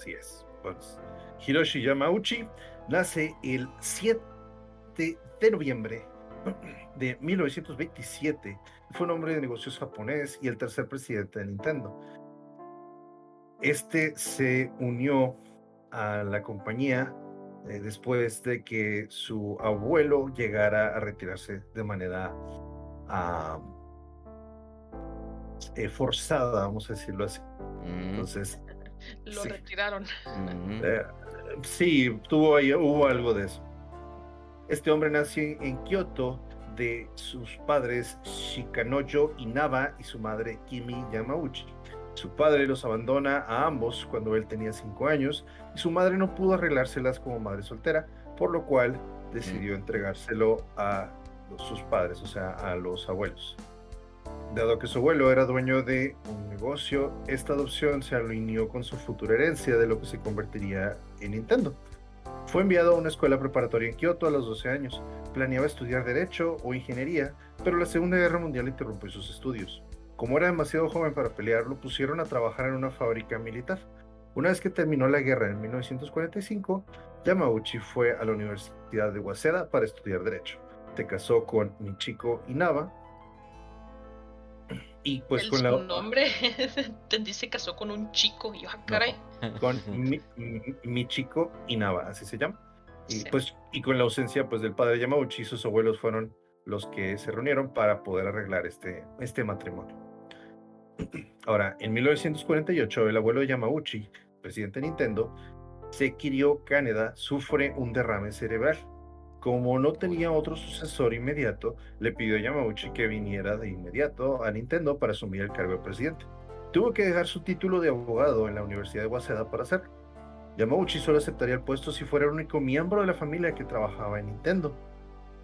Así es. Pues, Hiroshi Yamauchi nace el 7 de noviembre de 1927. Fue un hombre de negocios japonés y el tercer presidente de Nintendo. Este se unió a la compañía eh, después de que su abuelo llegara a retirarse de manera eh, forzada, vamos a decirlo así. Mm. Entonces. Lo retiraron. Mm. Eh, sí, tuvo ahí, hubo algo de eso. Este hombre nació en Kioto de sus padres Shikanojo Inaba y su madre Kimi Yamauchi. Su padre los abandona a ambos cuando él tenía cinco años y su madre no pudo arreglárselas como madre soltera, por lo cual decidió entregárselo a sus padres, o sea, a los abuelos. Dado que su abuelo era dueño de un negocio, esta adopción se alineó con su futura herencia de lo que se convertiría en Nintendo. Fue enviado a una escuela preparatoria en Kioto a los 12 años. Planeaba estudiar Derecho o Ingeniería, pero la Segunda Guerra Mundial interrumpió sus estudios. Como era demasiado joven para pelear, lo pusieron a trabajar en una fábrica militar. Una vez que terminó la guerra en 1945, Yamauchi fue a la Universidad de Waseda para estudiar Derecho. Se casó con Michiko Inaba. Y pues con la. nombre, entendí, se casó con un chico. Y yo, ah, caray. con Michiko Inaba, así se llama. Y pues, y con la ausencia pues del padre Yamauchi, sus abuelos fueron los que se reunieron para poder arreglar este, este matrimonio. Ahora, en 1948, el abuelo de Yamauchi, presidente de Nintendo, Sekirio Kaneda, sufre un derrame cerebral. Como no tenía otro sucesor inmediato, le pidió a Yamauchi que viniera de inmediato a Nintendo para asumir el cargo de presidente. Tuvo que dejar su título de abogado en la Universidad de Waseda para hacerlo. Yamauchi solo aceptaría el puesto si fuera el único miembro de la familia que trabajaba en Nintendo.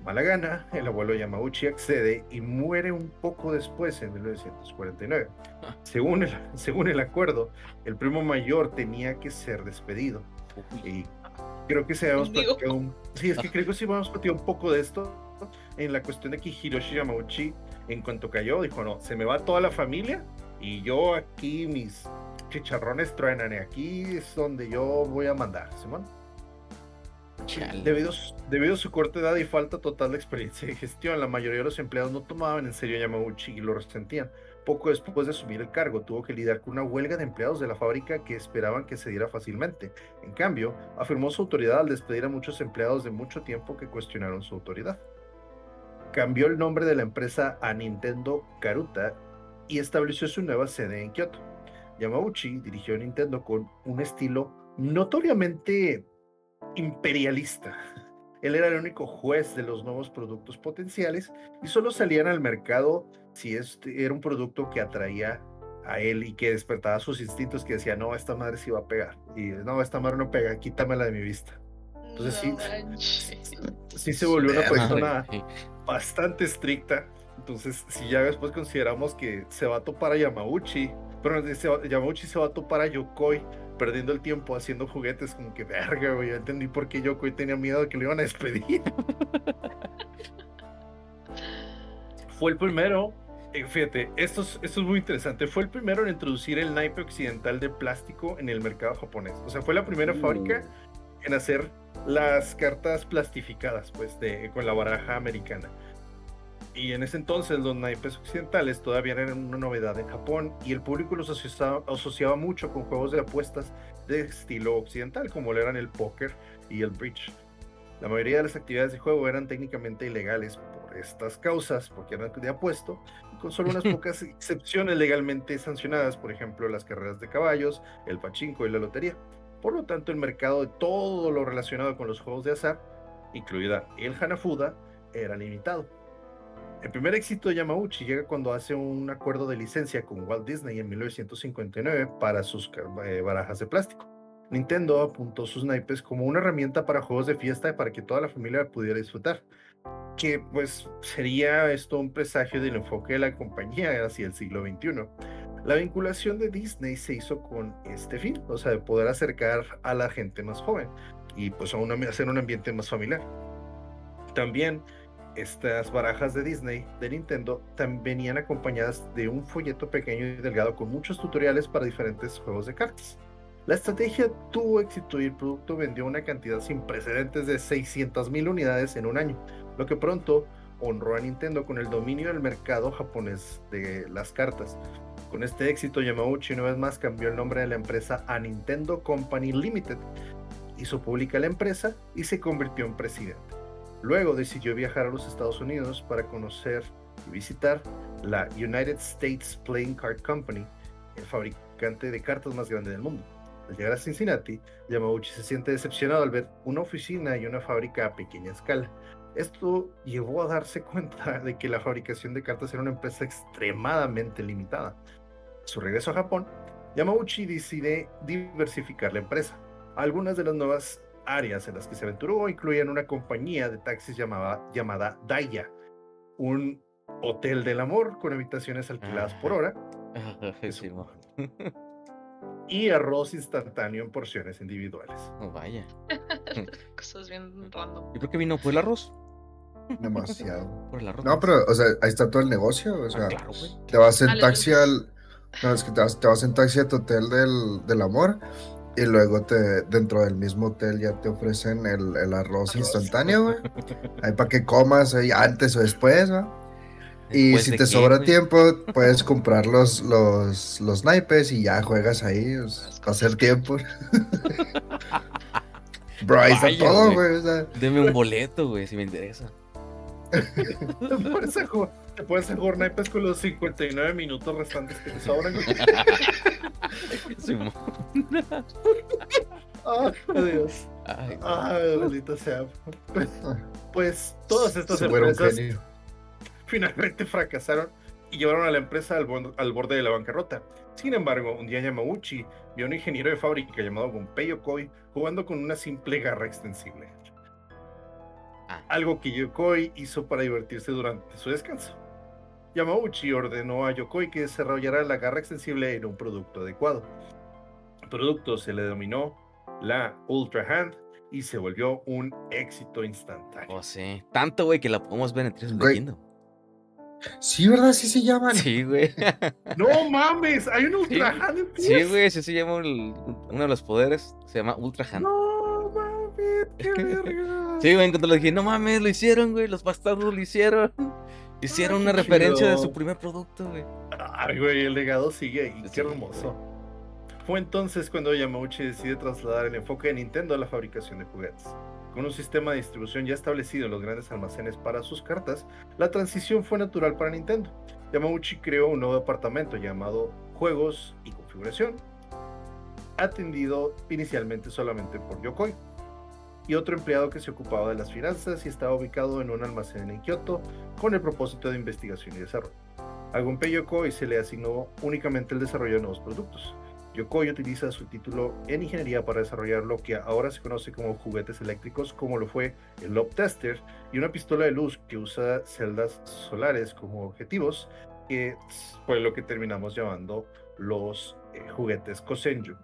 Mala gana, el abuelo Yamauchi accede y muere un poco después, en 1949. Según el, según el acuerdo, el primo mayor tenía que ser despedido. Y creo que se habíamos platicado un, sí, es que creo que sí habíamos platicado un poco de esto en la cuestión de que Hiroshi Yamauchi, en cuanto cayó, dijo, no, se me va toda la familia y yo aquí mis chicharrones truenan y aquí es donde yo voy a mandar, Simón. Debido, debido, a su corta edad y falta total de experiencia de gestión, la mayoría de los empleados no tomaban en serio a Yamauchi y lo resentían. Poco después de asumir el cargo, tuvo que lidiar con una huelga de empleados de la fábrica que esperaban que se diera fácilmente. En cambio, afirmó su autoridad al despedir a muchos empleados de mucho tiempo que cuestionaron su autoridad. Cambió el nombre de la empresa a Nintendo Karuta y estableció su nueva sede en Kioto. Yamauchi dirigió Nintendo con un estilo notoriamente imperialista. Él era el único juez de los nuevos productos potenciales y solo salían al mercado si este era un producto que atraía a él y que despertaba sus instintos que decía, no, esta madre sí va a pegar. Y no, esta madre no pega, quítamela de mi vista. Entonces sí, sí se volvió una persona bastante estricta. Entonces, si ya después consideramos que se va a topar a Yamauchi, pero Yamauchi se va a topar a Yokoi, perdiendo el tiempo haciendo juguetes, como que verga, güey. Ya entendí por qué Yoko tenía miedo de que lo iban a despedir. Fue el primero, fíjate, esto es, esto es muy interesante, fue el primero en introducir el naipe occidental de plástico en el mercado japonés. O sea, fue la primera fábrica uh. en hacer las cartas plastificadas, pues, de, con la baraja americana. Y en ese entonces los naipes occidentales todavía eran una novedad en Japón y el público los asociaba, asociaba mucho con juegos de apuestas de estilo occidental, como lo eran el póker y el bridge. La mayoría de las actividades de juego eran técnicamente ilegales por estas causas, porque eran de apuesto, con solo unas pocas excepciones legalmente sancionadas, por ejemplo, las carreras de caballos, el pachinko y la lotería. Por lo tanto, el mercado de todo lo relacionado con los juegos de azar, incluida el Hanafuda, era limitado. El primer éxito de Yamauchi llega cuando hace un acuerdo de licencia con Walt Disney en 1959 para sus eh, barajas de plástico. Nintendo apuntó sus naipes como una herramienta para juegos de fiesta para que toda la familia pudiera disfrutar. Que pues sería esto un presagio del enfoque de la compañía hacia el siglo XXI. La vinculación de Disney se hizo con este fin, o sea, de poder acercar a la gente más joven y pues a hacer un ambiente más familiar. También estas barajas de Disney, de Nintendo, también venían acompañadas de un folleto pequeño y delgado con muchos tutoriales para diferentes juegos de cartas. La estrategia tuvo éxito y el producto vendió una cantidad sin precedentes de 600.000 unidades en un año, lo que pronto honró a Nintendo con el dominio del mercado japonés de las cartas. Con este éxito, Yamauchi una vez más cambió el nombre de la empresa a Nintendo Company Limited, hizo pública la empresa y se convirtió en presidente. Luego decidió viajar a los Estados Unidos para conocer y visitar la United States Playing Card Company, el fabricante de cartas más grande del mundo. Al llegar a Cincinnati, Yamauchi se siente decepcionado al ver una oficina y una fábrica a pequeña escala. Esto llevó a darse cuenta de que la fabricación de cartas era una empresa extremadamente limitada. A su regreso a Japón, Yamauchi decide diversificar la empresa. Algunas de las nuevas áreas en las que se aventuró incluían una compañía de taxis llamada, llamada Daya, un hotel del amor con habitaciones alquiladas por hora. y arroz instantáneo en porciones individuales. Oh, vaya. Cosas bien random. ¿Y por qué vino por el arroz? Demasiado. Por el arroz. No, pero, o sea, ahí está todo el negocio. O ah, sea, te vas en taxi al. No, es que te vas, te vas en taxi a tu hotel del, del amor y luego te, dentro del mismo hotel ya te ofrecen el, el arroz, instantáneo, güey. Ahí para que comas ahí antes o después, ¿no? Y si te sobra tiempo, puedes comprar los, los, los naipes y ya juegas ahí, pues, hacer tiempo. Bro, ahí está todo, güey. O sea. Deme un boleto, güey, si me interesa. te puedes jugar naipes con los 59 minutos restantes que te sobran. oh, Dios. Ay, sea. Pues todas estas empresas finalmente fracasaron y llevaron a la empresa al, borde de la bancarrota. Sin embargo, un día Yamauchi vio a un ingeniero de fábrica llamado Gunpei Yokoi jugando con una simple garra extensible. Ah. Algo que Yokoi hizo para divertirse durante su descanso. Yamauchi ordenó a Yokoi que desarrollara la garra extensible en un producto adecuado. El producto se le denominó la Ultra Hand y se volvió un éxito instantáneo. Oh, sí. Tanto, güey, que la podemos ver en tres. Sí, ¿verdad? Sí se llaman. Sí, güey. no mames, hay un Ultra Hand en Sí, güey, sí se llama uno de los poderes. Se llama Ultra Hand. No mames, qué verga. Sí, güey, cuando lo dije, no mames, lo hicieron, güey, los bastardos lo hicieron. Hicieron una referencia de su primer producto, güey. Ay, güey, el legado sigue ahí, qué hermoso. Fue entonces cuando Yamauchi decide trasladar el enfoque de Nintendo a la fabricación de juguetes. Con un sistema de distribución ya establecido en los grandes almacenes para sus cartas, la transición fue natural para Nintendo. Yamauchi creó un nuevo departamento llamado Juegos y Configuración, atendido inicialmente solamente por Yokoi y otro empleado que se ocupaba de las finanzas y estaba ubicado en un almacén en Kioto con el propósito de investigación y desarrollo. A Gunpei Yokoi se le asignó únicamente el desarrollo de nuevos productos. Yokoi utiliza su título en ingeniería para desarrollar lo que ahora se conoce como juguetes eléctricos, como lo fue el Lob Tester y una pistola de luz que usa celdas solares como objetivos, que fue lo que terminamos llamando los eh, juguetes Kosenju.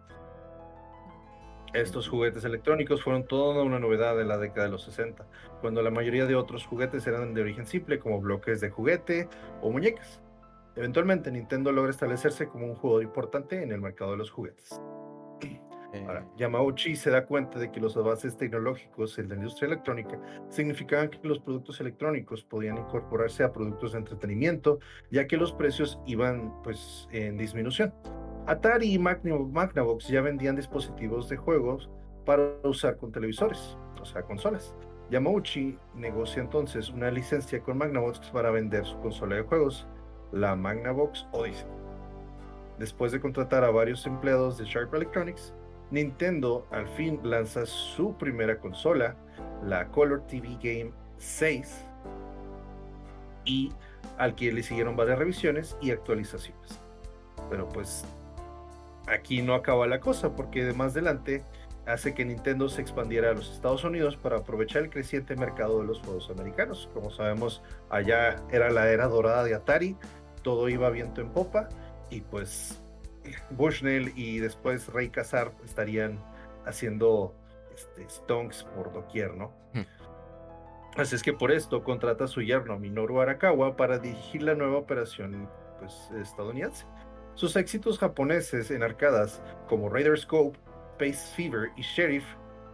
Estos juguetes electrónicos fueron toda una novedad en la década de los 60, cuando la mayoría de otros juguetes eran de origen simple, como bloques de juguete o muñecas. Eventualmente, Nintendo logra establecerse como un jugador importante en el mercado de los juguetes. Ahora. Yamauchi se da cuenta de que los avances tecnológicos en la industria electrónica significaban que los productos electrónicos podían incorporarse a productos de entretenimiento, ya que los precios iban pues en disminución. Atari y Magnavox ya vendían dispositivos de juegos para usar con televisores, o sea, consolas. Yamauchi negocia entonces una licencia con Magnavox para vender su consola de juegos, la Magnavox Odyssey. Después de contratar a varios empleados de Sharp Electronics, Nintendo al fin lanza su primera consola, la Color TV Game 6, y al que le siguieron varias revisiones y actualizaciones. Pero pues aquí no acaba la cosa, porque de más adelante hace que Nintendo se expandiera a los Estados Unidos para aprovechar el creciente mercado de los juegos americanos. Como sabemos, allá era la era dorada de Atari, todo iba viento en popa y pues Bushnell y después Rey Kazar estarían haciendo este, stonks por doquier, ¿no? Hmm. Así es que por esto contrata a su yerno Minoru Arakawa para dirigir la nueva operación pues, estadounidense. Sus éxitos japoneses en arcadas como Raider Scope, Space Fever y Sheriff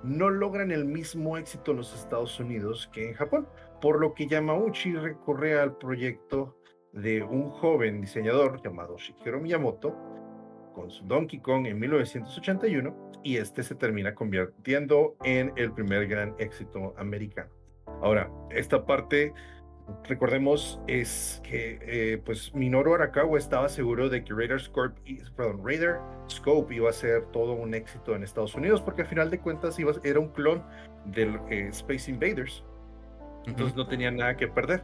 no logran el mismo éxito en los Estados Unidos que en Japón, por lo que Yamauchi recurre al proyecto de un joven diseñador llamado Shigeru Miyamoto, con su Donkey Kong en 1981 y este se termina convirtiendo en el primer gran éxito americano. Ahora, esta parte, recordemos, es que eh, pues Minoru Arakawa estaba seguro de que Raider Scope, perdón, Raider Scope iba a ser todo un éxito en Estados Unidos porque al final de cuentas iba, era un clon del eh, Space Invaders. Entonces no tenía nada que perder.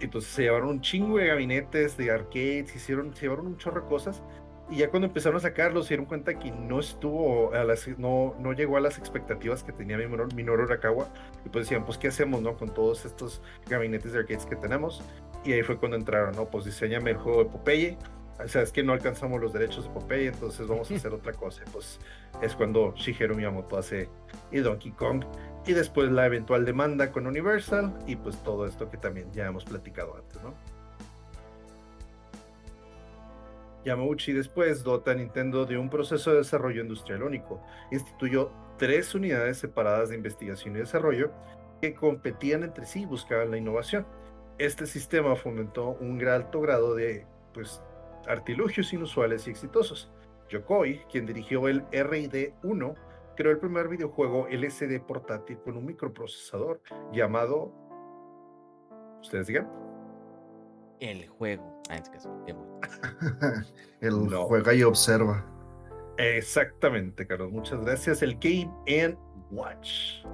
Entonces se llevaron un chingo de gabinetes, de arcades, hicieron, se llevaron un chorro de cosas y ya cuando empezaron a sacarlo, se dieron cuenta que no estuvo, a las, no, no llegó a las expectativas que tenía Minoru, Minoru Arakawa. Y pues decían, pues, ¿qué hacemos, no? Con todos estos gabinetes de arcades que tenemos. Y ahí fue cuando entraron, ¿no? Pues diseñame el juego de Popeye. O sea, es que no alcanzamos los derechos de Popeye, entonces vamos a hacer otra cosa. Pues es cuando Shigeru Miyamoto hace y Donkey Kong. Y después la eventual demanda con Universal. Y pues todo esto que también ya hemos platicado antes, ¿no? Yamauchi después dota a Nintendo de un proceso de desarrollo industrial único. Instituyó tres unidades separadas de investigación y desarrollo que competían entre sí y buscaban la innovación. Este sistema fomentó un alto grado de pues, artilugios inusuales y exitosos. Yokoi, quien dirigió el RD-1, creó el primer videojuego LCD portátil con un microprocesador llamado... ¿Ustedes digan? El juego. Ah, el juega y observa. Exactamente, Carlos. Muchas gracias. El Game and Watch.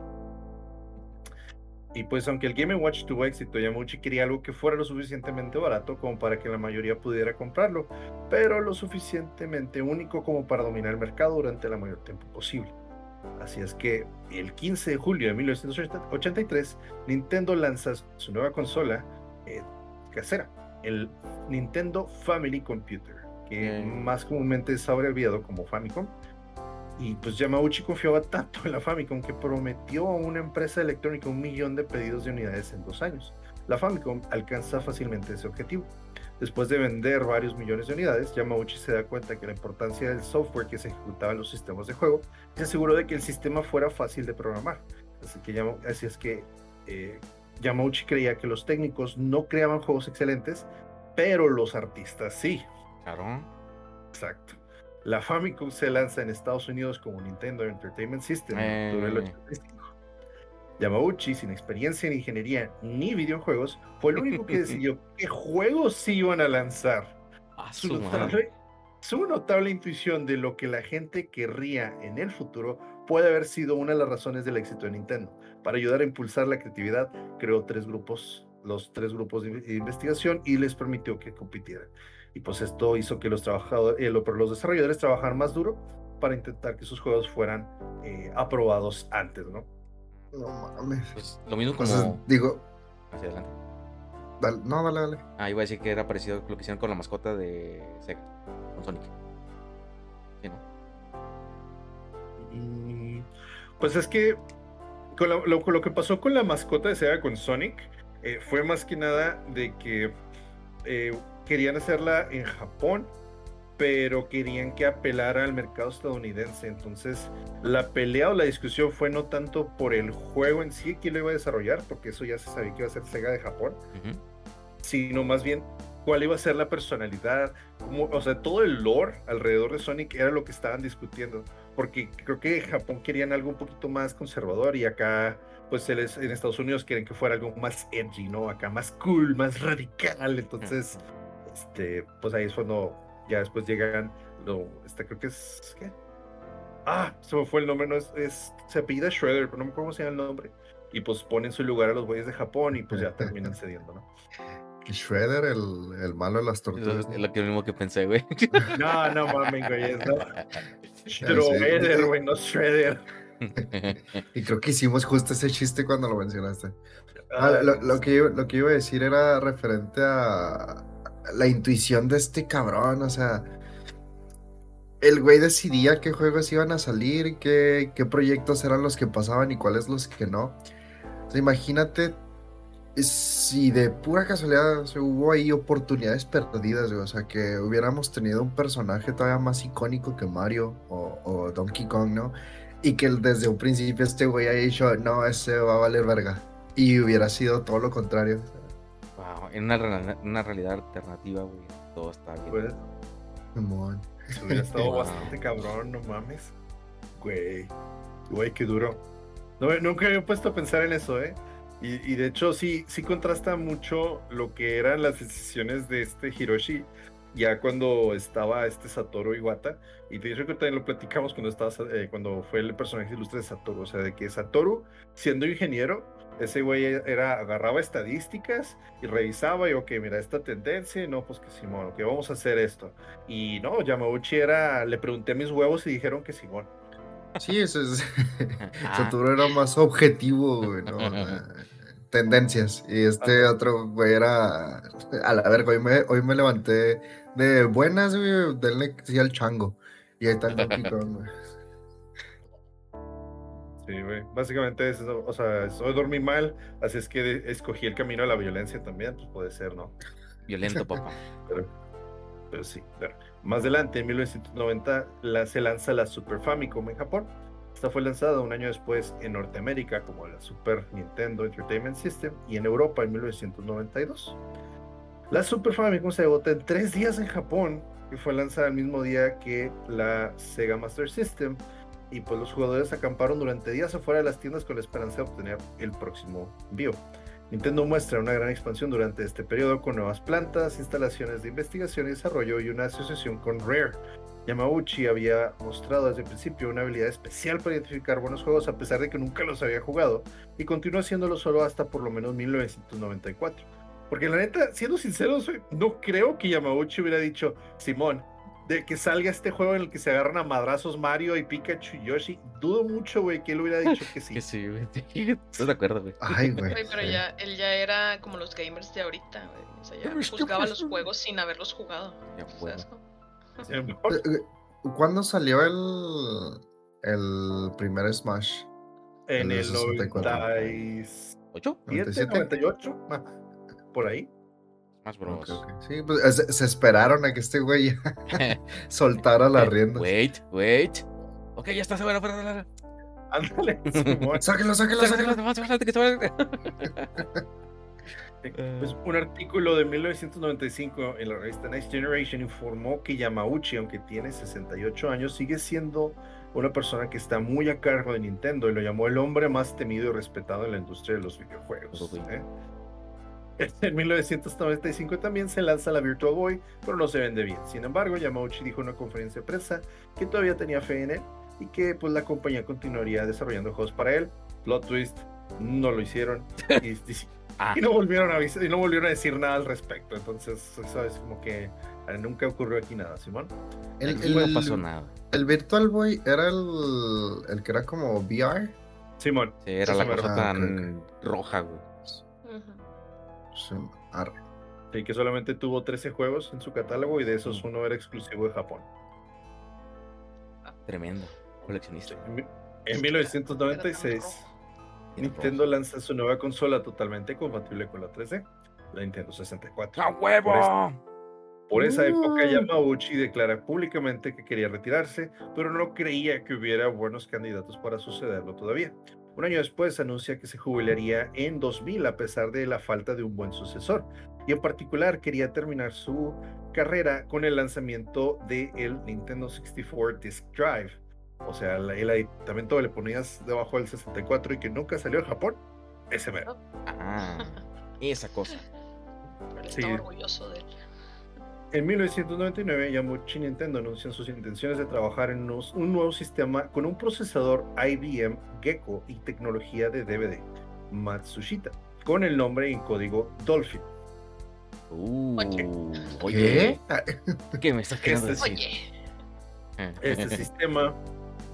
Y pues aunque el Game Watch tuvo éxito, Yamuchi quería algo que fuera lo suficientemente barato como para que la mayoría pudiera comprarlo, pero lo suficientemente único como para dominar el mercado durante la mayor tiempo posible. Así es que el 15 de julio de 1983, Nintendo lanza su nueva consola eh, casera, el Nintendo Family Computer, que más comúnmente es abreviado como Famicom. Y pues Yamauchi confiaba tanto en la Famicom que prometió a una empresa electrónica un millón de pedidos de unidades en dos años. La Famicom alcanza fácilmente ese objetivo. Después de vender varios millones de unidades, Yamauchi se da cuenta que la importancia del software que se ejecutaba en los sistemas de juego se aseguró de que el sistema fuera fácil de programar. Así, que, así es que eh, Yamauchi creía que los técnicos no creaban juegos excelentes, pero los artistas sí. Claro. Exacto. La Famicom se lanza en Estados Unidos como Nintendo Entertainment System en el 85. Eh. Yamauchi, sin experiencia en ingeniería ni videojuegos, fue el único que decidió qué juegos se iban a lanzar. Ah, su, su notable intuición de lo que la gente querría en el futuro puede haber sido una de las razones del éxito de Nintendo. Para ayudar a impulsar la creatividad, creó tres grupos, los tres grupos de investigación y les permitió que compitieran. Y pues esto hizo que los trabajadores, eh, los desarrolladores trabajaran más duro para intentar que sus juegos fueran eh, aprobados antes, ¿no? No mames. Pues lo mismo como. digo. Hacia adelante. no, dale, dale. Ah, iba a decir que era parecido a lo que hicieron con la mascota de Sega, con Sonic. ¿Sí, no? Mm, Pues es que con lo, lo, que pasó con la mascota de Sega con Sonic eh, fue más que nada de que eh, querían hacerla en Japón, pero querían que apelara al mercado estadounidense. Entonces, la pelea o la discusión fue no tanto por el juego en sí, quién lo iba a desarrollar, porque eso ya se sabía que iba a ser Sega de Japón, sino más bien cuál iba a ser la personalidad, o sea, todo el lore alrededor de Sonic era lo que estaban discutiendo, porque creo que Japón querían algo un poquito más conservador y acá, pues en Estados Unidos quieren que fuera algo más edgy, ¿no? Acá más cool, más radical, entonces, este, pues ahí es cuando ya después llegan, lo, este, creo que es, ¿qué? Ah, se me fue el nombre, no es, es se apellida Shredder, pero no me acuerdo cómo se llama el nombre. Y pues ponen su lugar a los güeyes de Japón y pues ya terminan cediendo, ¿no? Shredder, el, el, malo de las tortugas. Es lo, que mismo que pensé, güey. No, no mames, güey. No. Shredder, güey, no Shredder. y creo que hicimos justo ese chiste cuando lo mencionaste. Ah, lo, lo, que, lo que iba a decir era referente a la intuición de este cabrón, o sea, el güey decidía qué juegos iban a salir, qué, qué proyectos eran los que pasaban y cuáles los que no. O sea, imagínate si de pura casualidad hubo ahí oportunidades perdidas, o sea, que hubiéramos tenido un personaje todavía más icónico que Mario o, Donkey Kong, ¿no? Y que desde un principio este güey haya dicho, no, ese va a valer verga. Y hubiera sido todo lo contrario. Wow, en una, una realidad alternativa, güey, todo está bien. Pues, hubiera estado bastante cabrón, no mames. Güey, güey, qué duro. No, nunca había puesto a pensar en eso, ¿eh? Y, de hecho sí, sí contrasta mucho lo que eran las decisiones de este Hiroshi ya cuando estaba este Satoru Iwata. Y de hecho que también lo platicamos cuando, estaba, eh, cuando fue el personaje ilustre de Satoru. O sea, de que Satoru, siendo ingeniero, ese güey era, agarraba estadísticas y revisaba y, ok, mira, esta tendencia, no, pues que Simón, ok, vamos a hacer esto. Y no, Yamauchi era, le pregunté a mis huevos y dijeron que Simón. Sí, eso es. Satoru era más objetivo, güey, ¿no? tendencias. Y este otro güey era. A la verga, hoy me, hoy me levanté de buenas, güey. Denle sí al chango. Y ahí está el Donkey güey. Sí, güey. Básicamente es eso. O sea, hoy dormí mal, así es que escogí el camino a la violencia también. Pues puede ser, ¿no? Violento, papá. pero, sí. Más adelante, en 1990, la, se lanza la Super Famicom en Japón esta fue lanzada un año después en Norteamérica como la Super Nintendo Entertainment System y en Europa en 1992. La Super Famicom se agotó en tres días en Japón y fue lanzada el mismo día que la Sega Master System y pues los jugadores acamparon durante días afuera de las tiendas con la esperanza de obtener el próximo envío. Nintendo muestra una gran expansión durante este periodo con nuevas plantas, instalaciones de investigación y desarrollo y una asociación con Rare, Yamauchi había mostrado desde el principio una habilidad especial para identificar buenos juegos a pesar de que nunca los había jugado y continuó haciéndolo solo hasta por lo menos 1994. Porque la neta, siendo sinceros, no creo que Yamauchi hubiera dicho, Simón, de que salga este juego en el que se agarran a madrazos Mario y Pikachu y Yoshi. Dudo mucho, güey, que él hubiera dicho que sí. que sí, güey. ¿Estás de acuerdo, güey? Ay, güey. Pero ya, él ya era como los gamers de ahorita, güey. O sea, ya juzgaba los juegos sin haberlos jugado. Ya, eh, eh, ¿Cuándo salió el, el primer Smash? En el, 98. 98, por ahí. Más bros. Sí, pues se, esperaron a que este güey soltara la rienda. Wait, wait. Ok, ya está, se va a Ándale. sáquenlo, sáquenlo, sáquenlo. Pues, un artículo de 1995 en la revista Next Generation informó que Yamauchi, aunque tiene 68 años, sigue siendo una persona que está muy a cargo de Nintendo y lo llamó el hombre más temido y respetado en la industria de los videojuegos. ¿eh? En 1995 también se lanza la Virtual Boy, pero no se vende bien. Sin embargo, Yamauchi dijo en una conferencia de prensa que todavía tenía fe en él y que pues la compañía continuaría desarrollando juegos para él. Plot twist, no lo hicieron. Y, Ah. Y no volvieron a y no volvieron a decir nada al respecto. Entonces, sabes, como que eh, nunca ocurrió aquí nada, Simón. El, no pasó nada. El Virtual Boy era el, el que era como VR. Simón. Sí, era la cosa tan roja, güey. Sí, que solamente tuvo 13 juegos en su catálogo y de esos mm. uno era exclusivo de Japón. Tremendo, coleccionista. En 1996, Nintendo lanza su nueva consola totalmente compatible con la 3D, la Nintendo 64. ¡A huevo! Por esa época, Yamauchi declara públicamente que quería retirarse, pero no creía que hubiera buenos candidatos para sucederlo todavía. Un año después anuncia que se jubilaría en 2000 a pesar de la falta de un buen sucesor, y en particular quería terminar su carrera con el lanzamiento del el Nintendo 64 Disk Drive. O sea, el aditamento que le ponías debajo del 64 y que nunca salió a Japón, ese mero. Ah, esa cosa. sí. orgulloso de él. En 1999, Yamauchi y Nintendo anuncian sus intenciones de trabajar en un nuevo sistema con un procesador IBM Gecko y tecnología de DVD, Matsushita, con el nombre en código Dolphin. Uh, oye, ¿qué me estás queriendo este, decir? Este sistema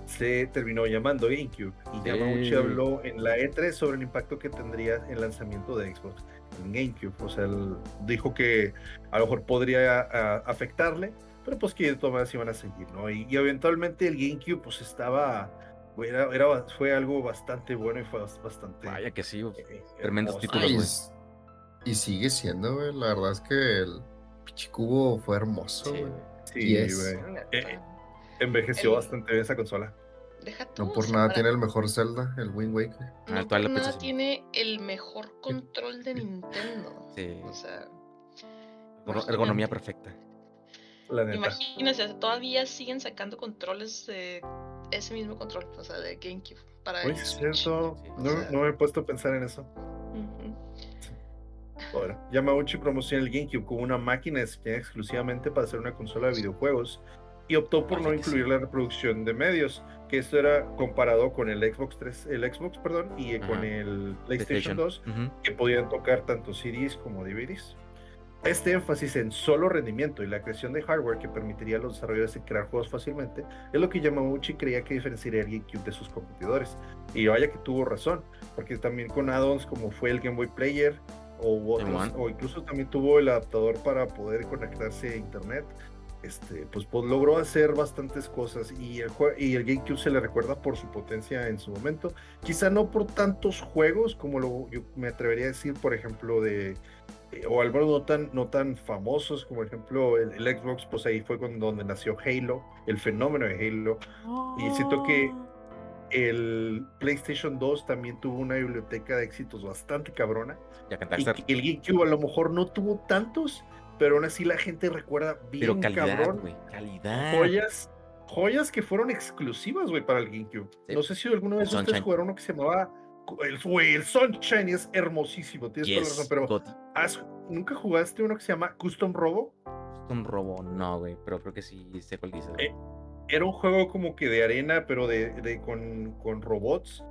se terminó llamando GameCube y Yamauchi habló en la E3 sobre el impacto que tendría el lanzamiento de Xbox en GameCube. O sea, él dijo que a lo mejor podría afectarle, pero pues que de todas maneras iban a seguir, ¿no? Y, eventualmente el GameCube pues estaba, era, era, fue algo bastante bueno y fue bastante... Vaya que sí, eh, tremendos títulos, Y sigue siendo, güey, la verdad es que el Pichicubo fue hermoso, güey. Sí, güey. Eh, envejeció bastante bien esa consola no por nada tiene el mejor Zelda, el Wind Waker. No por nada tiene el mejor control de Nintendo. Sí. O sea. Ergonomía perfecta. Imagínense, todavía siguen sacando controles de ese mismo control, o sea, de GameCube. Para Muy cierto. no, no, me he puesto a pensar en eso. Ahora, Yamauchi promociona el GameCube como una máquina exclusivamente para hacer una consola de videojuegos y optó por no incluir la reproducción de medios, que esto era comparado con el Xbox 3, el Xbox, perdón, y con el PlayStation, 2, que podían tocar tanto CDs como DVDs. Este énfasis en solo rendimiento y la creación de hardware que permitiría a los desarrolladores crear juegos fácilmente es lo que Yamauchi creía que diferenciaría el GameCube de sus competidores. Y vaya que tuvo razón, porque también con add-ons como fue el Game Boy Player o, otros, o incluso también tuvo el adaptador para poder conectarse a internet este, pues, pues, logró hacer bastantes cosas y el, y el GameCube se le recuerda por su potencia en su momento. Quizá no por tantos juegos como lo, yo me atrevería a decir, por ejemplo, de, eh, o al menos no tan, no tan famosos como, ejemplo, el, Xbox, pues ahí fue donde nació Halo, el fenómeno de Halo. Y siento que el PlayStation 2 también tuvo una biblioteca de éxitos bastante cabrona. y el GameCube a lo mejor no tuvo tantos pero aún así la gente recuerda bien pero calidad, cabrón. calidad. Joyas, joyas que fueron exclusivas, güey, para el GameCube. No sé si alguno de ustedes jugaron uno que se llamaba el, güey, el Sunshine es hermosísimo, tienes la razón, pero ¿nunca jugaste uno que se llama Custom Robo? Custom Robo, no, güey, pero creo que sí sé cuál dice. Eh, era un juego como que de arena, pero de, de con, con robots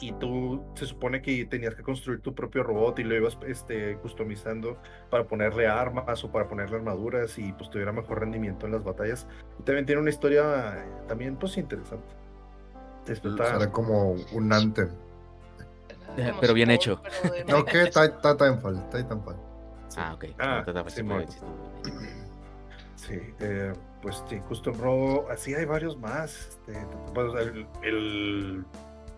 y tú se supone que tenías que construir tu propio robot y lo ibas este, customizando para ponerle armas o para ponerle armaduras y pues tuviera mejor rendimiento en las batallas. Y también tiene una historia eh, también pues interesante. Era como un Anthem. Pero bien hecho. no, que Titanfall, Titanfall. Ah, ok. Ah, sí, sí eh, pues sí, Custom Robo, así hay varios más. Este, pues, el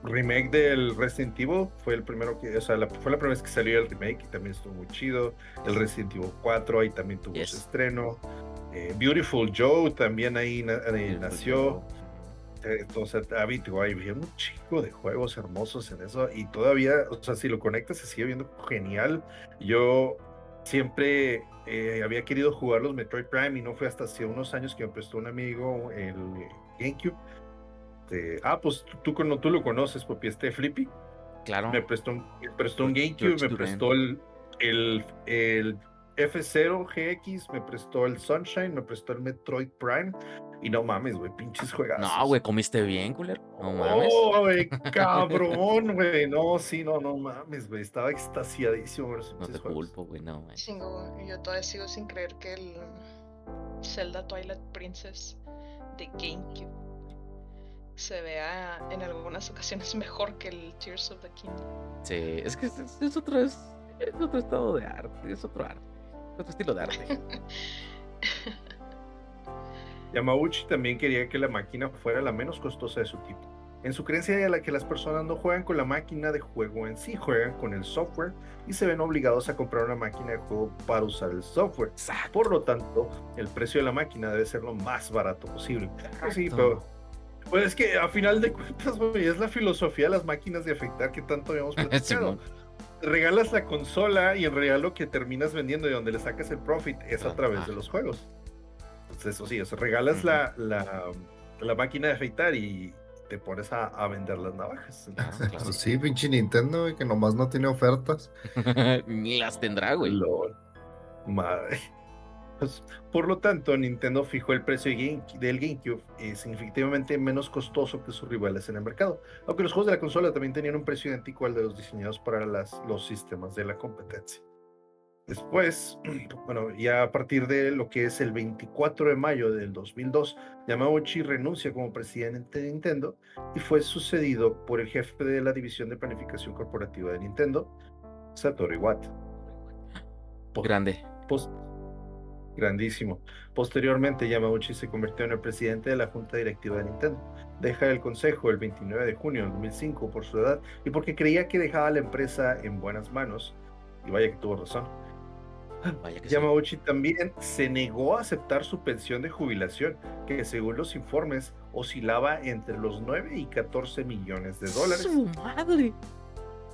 remake del Resident Evil fue el primero que, o sea, fue la primera vez que salió el remake y también estuvo muy chido. El Resident Evil 4 ahí también tuvo su estreno. Eh, Beautiful Joe también ahí, nació. Entonces, había un chico de juegos hermosos en eso y todavía, o sea, si lo conectas se sigue viendo genial. Yo siempre eh, había querido jugar los Metroid Prime y no fue hasta hace unos años que me prestó un amigo el GameCube este, ah, pues tú, tú, tú lo conoces, papi, este Flippy. Claro. Me prestó, me prestó un GameCube, me prestó el, el, el F0 GX, me prestó el Sunshine, me prestó el Metroid Prime. Y no mames, güey, pinches juegos. No, güey, comiste bien, culero. No mames. Oh, güey, cabrón, güey. No, sí, no, no mames, güey. Estaba extasiadísimo. No te culpo, güey, no, güey. Yo todavía sigo sin creer que el Zelda Twilight Princess de GameCube se vea en algunas ocasiones mejor que el Tears of the Kingdom. Sí, es que es, otro, es, otro estado de arte, es otro arte, otro estilo de arte. Yamauchi también quería que la máquina fuera la menos costosa de su tipo. en su creencia de la que las personas no juegan con la máquina de juego en sí, juegan con el software y se ven obligados a comprar una máquina de juego para usar el software. Por lo tanto, el precio de la máquina debe ser lo más barato posible. Pues sí, pero pues es que a final de cuentas, es la filosofía de las máquinas de afectar que tanto habíamos platicado. Regalas la consola y en realidad lo que terminas vendiendo y donde le sacas el profit es a través de los juegos. Entonces, eso sí, o sea, regalas la, la, la máquina de afeitar y, te pones a, vender las navajas. Pues sí, pinche Nintendo, que nomás no tiene ofertas. Ni las tendrá, güey. Madre. Pues, por lo tanto, Nintendo fijó el precio del GameCube significativamente menos costoso que sus rivales en el mercado, aunque los juegos de la consola también tenían un precio idéntico al de los diseñados para las, los sistemas de la competencia. Después, bueno, ya a partir de lo que es el 24 de mayo del 2002, Yamauchi renuncia como presidente de Nintendo y fue sucedido por el jefe de la división de planificación corporativa de Nintendo, Satoru Iwata. Grande. Grandísimo. Posteriormente, Yamauchi se convirtió en el presidente de la junta directiva de Nintendo. Deja el consejo el 29 de junio del 2005 por su edad y porque creía que dejaba la empresa en buenas manos. Y vaya que tuvo razón Yamauchi también se negó a aceptar su pensión de jubilación, que según los informes oscilaba entre los 9 y 14 millones de dólares. ¡Su madre!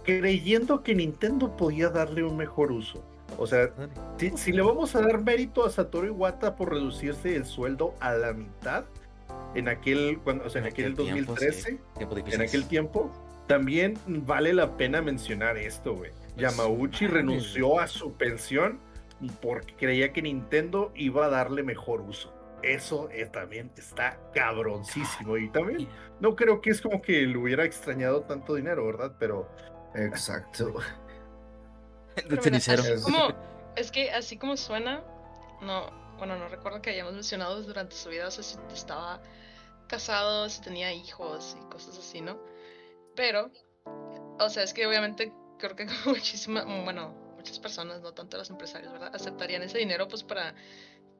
Creyendo que Nintendo podía darle un mejor uso. O sea, si, le vamos a dar mérito a Satoru Iwata por reducirse el sueldo a la mitad en aquel, cuando, o sea, en, aquel, 2013, en aquel tiempo, también vale la pena mencionar esto, güey. Yamauchi renunció a su pensión porque creía que Nintendo iba a darle mejor uso. Eso eh, también está cabroncísimo. Y también no creo que es como que le hubiera extrañado tanto dinero, ¿verdad? Pero. Exacto. es que así como suena, no, bueno, no recuerdo que hayamos mencionado durante su vida, o sea, si estaba casado, si tenía hijos y cosas así, ¿no? Pero, o sea, es que obviamente creo que muchísima, bueno, muchas personas, no tanto los empresarios, ¿verdad? Aceptarían ese dinero pues para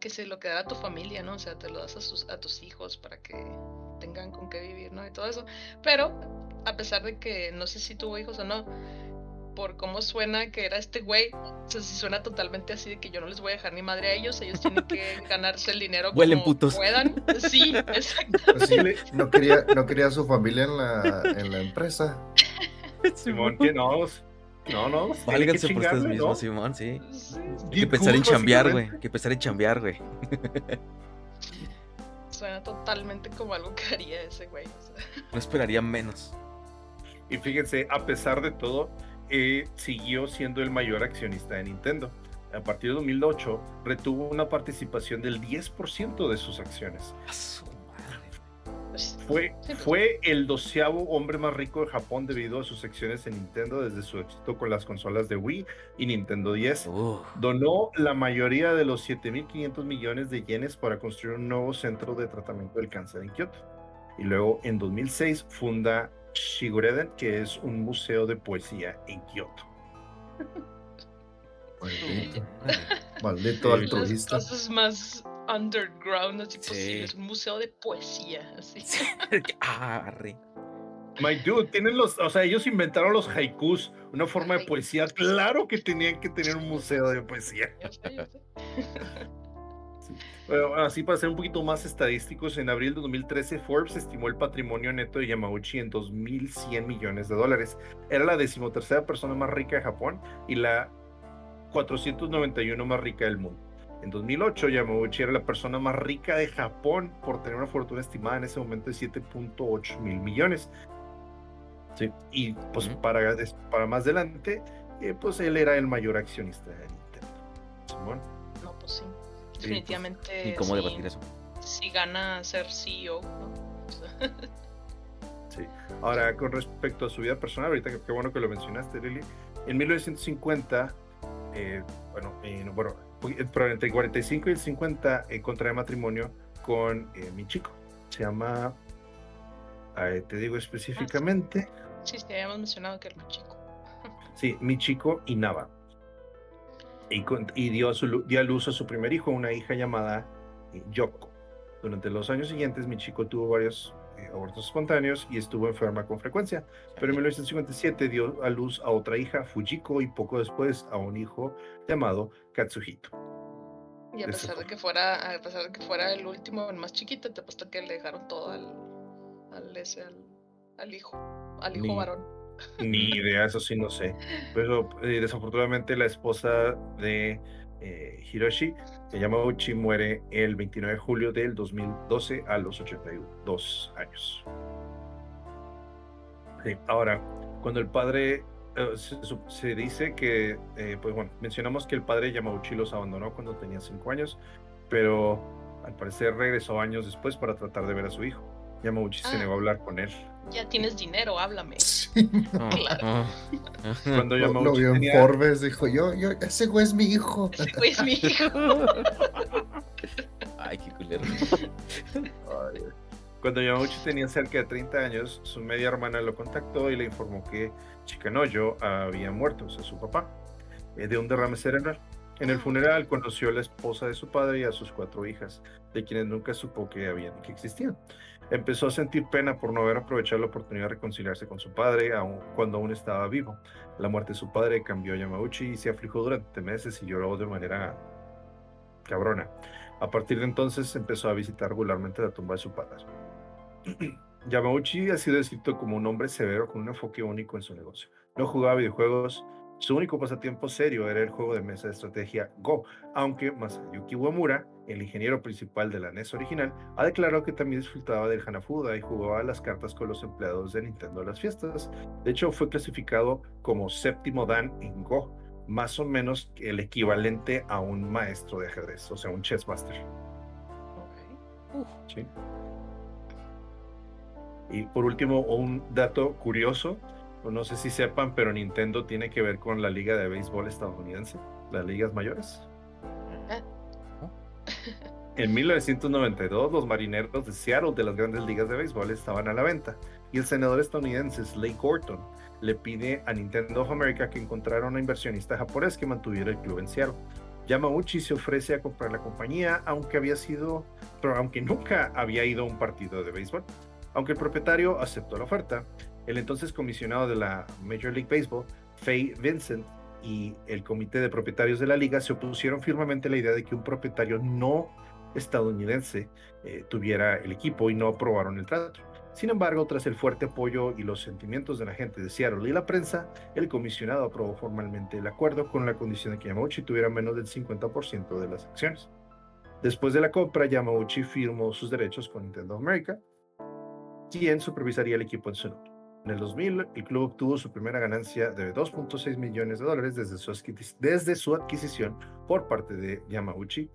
que se lo quedara a tu familia, ¿no? O sea, te lo das a, a tus hijos para que tengan con qué vivir, ¿no? Y todo eso. Pero, a pesar de que no sé si tuvo hijos o no, por cómo suena que era este güey, o sea, si suena totalmente así de que yo no les voy a dejar ni madre a ellos, ellos tienen que ganarse el dinero como putos. puedan. Sí, exactamente. No quería, no quería a su familia en la, en la empresa. Simón, que no, no, no. Válganse por ustedes mismos, Simón, sí. Hay que pensar en chambear, güey. Hay que pensar en chambear, güey. Suena totalmente como algo que haría ese güey. No esperaría menos. Y fíjense, a pesar de todo, eh, siguió siendo el mayor accionista de Nintendo. A partir de 2008, retuvo una participación del 10% de sus acciones. Fue, fue el doceavo hombre más rico de Japón debido a sus acciones en Nintendo desde su éxito con las consolas de Wii y Nintendo 10. Donó la mayoría de los 7.500 millones de yenes para construir un nuevo centro de tratamiento del cáncer en Kioto. Y luego en 2006 funda Shigureden, que es un museo de poesía en Kioto. Maldito, maldito altruista. Las más underground, así posible. un museo de poesía, así. ah, My dude, tienen los, o sea, ellos inventaron los haikus, una forma de poesía. Claro que tenían que tener un museo de poesía. Bueno, así para ser un poquito más estadísticos, en abril de 2013 Forbes estimó el patrimonio neto de Yamauchi en 2.100 millones de dólares. Era la decimotercera persona más rica de Japón y la 491 más rica del mundo. En 2008, Yamauchi era la persona más rica de Japón por tener una fortuna estimada en ese momento de 7.8 mil millones. Sí. Y pues para, para más adelante, eh, pues él era el mayor accionista de Nintendo. Simón. No, pues sí. Pues, Definitivamente. ¿Y cómo debatir eso? Si gana ser CEO, sí. Ahora, con respecto a su vida personal, ahorita qué bueno que lo mencionaste, Lili. En 1950, eh, bueno, eh, bueno pero entre el 45 y el 50 eh, contrae matrimonio con eh, mi chico. Se llama, te digo específicamente. sí, sí, habíamos mencionado que era mi chico. sí, mi chico Inaba. Y, y dio, a su, dio a luz a su primer hijo, una hija llamada eh, Yoko. Durante los años siguientes, mi chico tuvo varios eh, abortos espontáneos y estuvo enferma con frecuencia, pero en 1957 dio a luz a otra hija, Fujiko, y poco después a un hijo llamado Katsuhito. Y a pesar de que fuera, a pesar de que fuera el último, el más chiquito, te apuesto que le dejaron todo al, al, ese, al, hijo, al hijo varón. Ni idea, eso sí no sé. Pero eh, desafortunadamente la esposa de eh, Hiroshi, Yamauchi, muere el 29 de julio del 2012 a los 82 años. ahora, cuando el padre eh, se, dice que, pues bueno, mencionamos que el padre Yamauchi los abandonó cuando tenía 5 años, pero al parecer regresó años después para tratar de ver a su hijo. Yamauchi se ah. negó a hablar con él. Ya tienes dinero, háblame. Ah, claro. Ah. Cuando Yamauchi lo, vio en Forbes, dijo, yo, yo, ese güey es mi hijo. Ese güey es mi hijo. Ay, qué culero. Cuando Yamauchi tenía cerca de 30 años, su media hermana lo contactó y le informó que Chikanoyo había muerto, o sea, su papá, eh, de un derrame cerebral. En el funeral conoció a la esposa de su padre y a sus cuatro hijas, de quienes nunca supo que habían que existían. Empezó a sentir pena por no haber aprovechado la oportunidad de reconciliarse con su padre aun, cuando aún estaba vivo. La muerte de su padre cambió a Yamauchi y se afligió durante meses y lloró de manera cabrona. A partir de entonces empezó a visitar regularmente la tumba de su padre. Yamauchi ha sido descrito como un hombre severo con un enfoque único en su negocio. No jugaba videojuegos, su único pasatiempo serio era el juego de mesa de estrategia Go, aunque Masayuki Uemura, el ingeniero principal de la NES original, ha declarado que también disfrutaba del Hanafuda y jugaba las cartas con los empleados de Nintendo a las fiestas. De hecho, fue clasificado como séptimo dan en Go, más o menos el equivalente a un maestro de ajedrez, o sea, un chess master. Sí. Y por último, un dato curioso, no sé si sepan, pero Nintendo tiene que ver con la liga de béisbol estadounidense, las ligas mayores. En 1992, los marineros de Seattle de las grandes ligas de béisbol estaban a la venta y el senador estadounidense Slade Gorton le pide a Nintendo of America que encontrara una inversionista japonés que mantuviera el club en Seattle. Yamauchi se ofrece a comprar la compañía, aunque había sido, pero aunque nunca había ido a un partido de béisbol. Aunque el propietario aceptó la oferta, el entonces comisionado de la Major League Baseball, Faye Vincent, y el comité de propietarios de la liga se opusieron firmemente a la idea de que un propietario no estadounidense eh, tuviera el equipo y no aprobaron el trato. Sin embargo, tras el fuerte apoyo y los sentimientos de la gente de Seattle y la prensa, el comisionado aprobó formalmente el acuerdo con la condición de que Yamauchi tuviera menos del 50% de las acciones. Después de la compra, Yamauchi firmó sus derechos con Nintendo America, quien supervisaría el equipo en su nombre. En el 2000, el club obtuvo su primera ganancia de 2.6 millones de dólares desde su, desde su adquisición por parte de Yamauchi.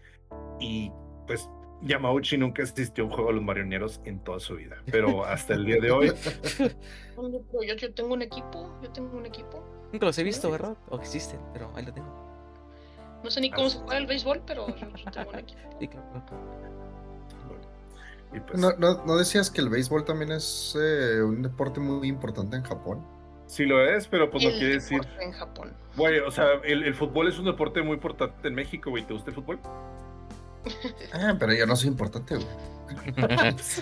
Y pues Yamauchi nunca asistió a un juego de los marioneros en toda su vida, pero hasta el día de hoy. yo, tengo un equipo, yo tengo un equipo. Nunca los he visto, ¿verdad? O existen, pero ahí lo tengo. No sé ni cómo se juega el béisbol, pero yo tengo un equipo. Sí, claro. Pues ¿No, no, decías que el béisbol también es eh, un deporte muy importante en Japón? Sí lo es, pero pues no quiere decir... en Japón. Güey, o sea, el, el, fútbol es un deporte muy importante en México, güey. ¿Te gusta el fútbol? Ah, pero yo no soy importante, güey.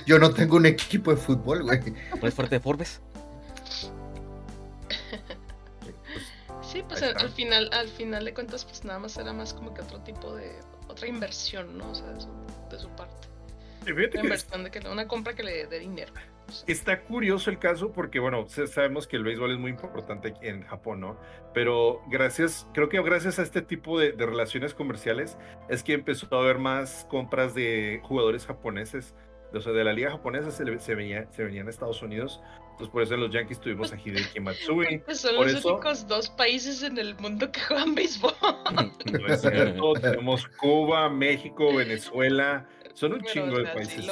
yo no tengo un equipo de fútbol, güey. ¿No es fuerte de Forbes? Sí, pues al, final, al final de cuentas, pues nada más era más como que otro tipo de, otra inversión, ¿no? O sea, de su parte una compra que le dé dinero. Está curioso el caso porque, bueno, sabemos que el béisbol es muy importante en Japón, ¿no? Pero gracias, creo que gracias a este tipo de, relaciones comerciales es que empezó a haber más compras de jugadores japoneses. O sea, de la liga japonesa se, se, venía, se venían a Estados Unidos. Entonces, por eso en los Yankees tuvimos a Hideki Matsui. Pues son los únicos dos países en el mundo que juegan béisbol. No es cierto. Tenemos Cuba, México, Venezuela. Son un chingo de países.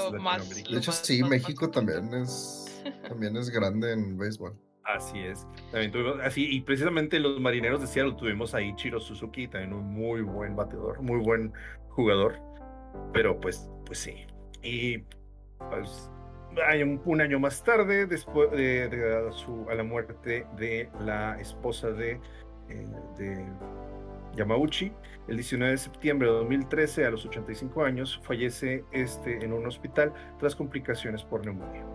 de hecho, sí, México también es, también es grande en béisbol. Así es. También tuvimos, así, y precisamente los marineros de Seattle tuvimos ahí Chiro Suzuki, también un muy buen bateador, muy buen jugador. Pero pues, pues sí. Y pues hay un, año más tarde, después de, su, a la muerte de la esposa de, eh, de Yamauchi, el 19 de septiembre de 2013, a los 85 años, fallece este en un hospital tras complicaciones por neumonía.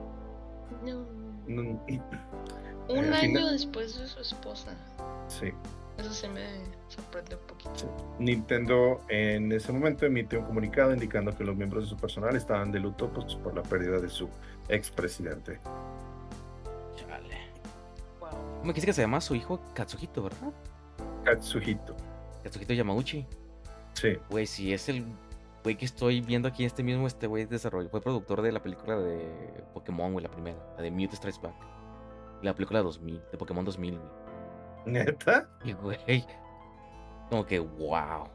No. Un eh, año después de su esposa. Sí. Eso sí me sorprende un poquito. Nintendo en ese momento emite un comunicado indicando que los miembros de su personal estaban de luto pues, por la pérdida de su expresidente. Chale. Wow. Me quise que se llama su hijo Katsuhito, ¿verdad? Katsuhito. Katsuhito Yamauchi. Sí. Güey, si es el güey que estoy viendo aquí, este mismo, este güey desarrolló, fue productor de la película de Pokémon, güey, la primera, la de Mute Strikes Back. La película 2000, de Pokémon 2000, güey. ¿Neta? Y güey, como que wow.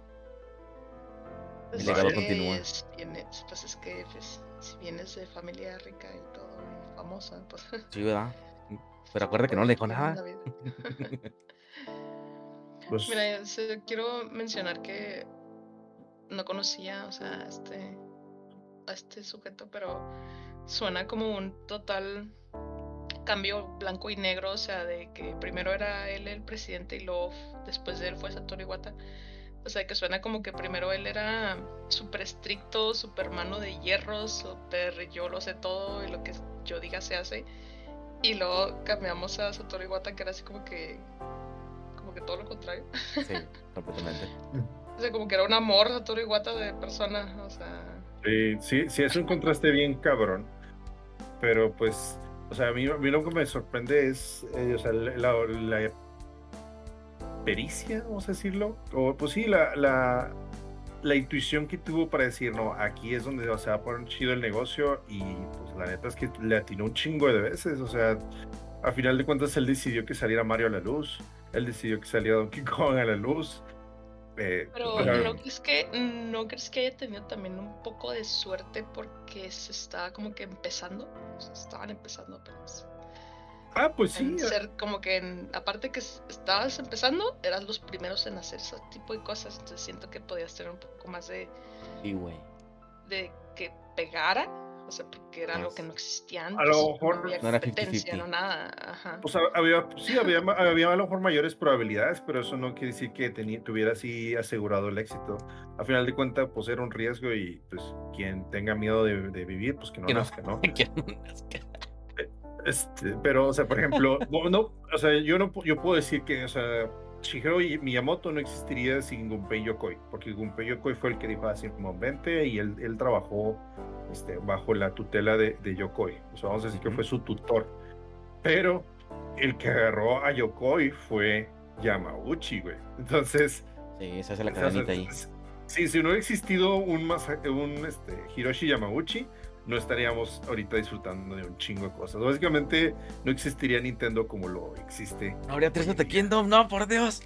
Pues El legado continúa. pues es que pues, si vienes de familia rica y todo, famosa, pues... Sí, ¿verdad? Pero acuérdate que no le dejó nada. pues... Mira, quiero mencionar que no conocía, o sea, este, a este sujeto, pero suena como un total cambio blanco y negro, o sea, de que primero era él el presidente y luego después de él fue Satoru Iwata. O sea, que suena como que primero él era súper estricto, súper mano de hierro, súper yo lo sé todo y lo que yo diga se hace. Y luego cambiamos a Satoru Iwata, que era así como que, como que todo lo contrario. Sí, completamente. O sea, como que era un amor Satoru Iwata de persona, o sea... Sí, sí, sí, es un contraste bien cabrón. Pero pues, o sea, a mí, lo que me sorprende es, eh, o sea, la, pericia, vamos a decirlo. O pues sí, la, la, la, intuición que tuvo para decir, no, aquí es donde se va a poner chido el negocio. Y pues la neta es que le atinó un chingo de veces. O sea, a final de cuentas él decidió que saliera Mario a la luz. Él decidió que saliera Donkey Kong a la luz. Eh, pero ¿no, crees que, ¿no crees que haya tenido también un poco de suerte porque se estaba como que empezando? estaban empezando apenas. Ah, pues sí. Eh. ser como que, aparte que estabas empezando, eras los primeros en hacer ese tipo de cosas. Entonces siento que podías tener un poco más de. Sí, güey. De que pegara o sea, porque era algo que no existía antes. A lo mejor no, había competencia, no nada. Ajá. Pues había, sí, había, había a lo mejor mayores probabilidades, pero eso no quiere decir que tuviera así asegurado el éxito. A final de cuentas, pues era un riesgo y pues quien tenga miedo de, vivir, pues que no nazca, ¿no? que no nazca. Este, pero, o sea, por ejemplo, no, o sea, yo no yo puedo decir que, o sea, Shigeru Miyamoto no existiría sin Gunpei Yokoi, porque Gunpei Yokoi fue el que dijo así como vente y él, él trabajó este, bajo la tutela de, de, Yokoi. O sea, vamos a decir que fue su tutor. Pero el que agarró a Yokoi fue Yamauchi, güey. Entonces. Sí, esa es la cadenita ahí. Sí, si no hubiera existido un, un este, Hiroshi Yamauchi, no estaríamos ahorita disfrutando de un chingo de cosas. Básicamente no existiría Nintendo como lo existe. No habría tres Kingdom, no, por Dios.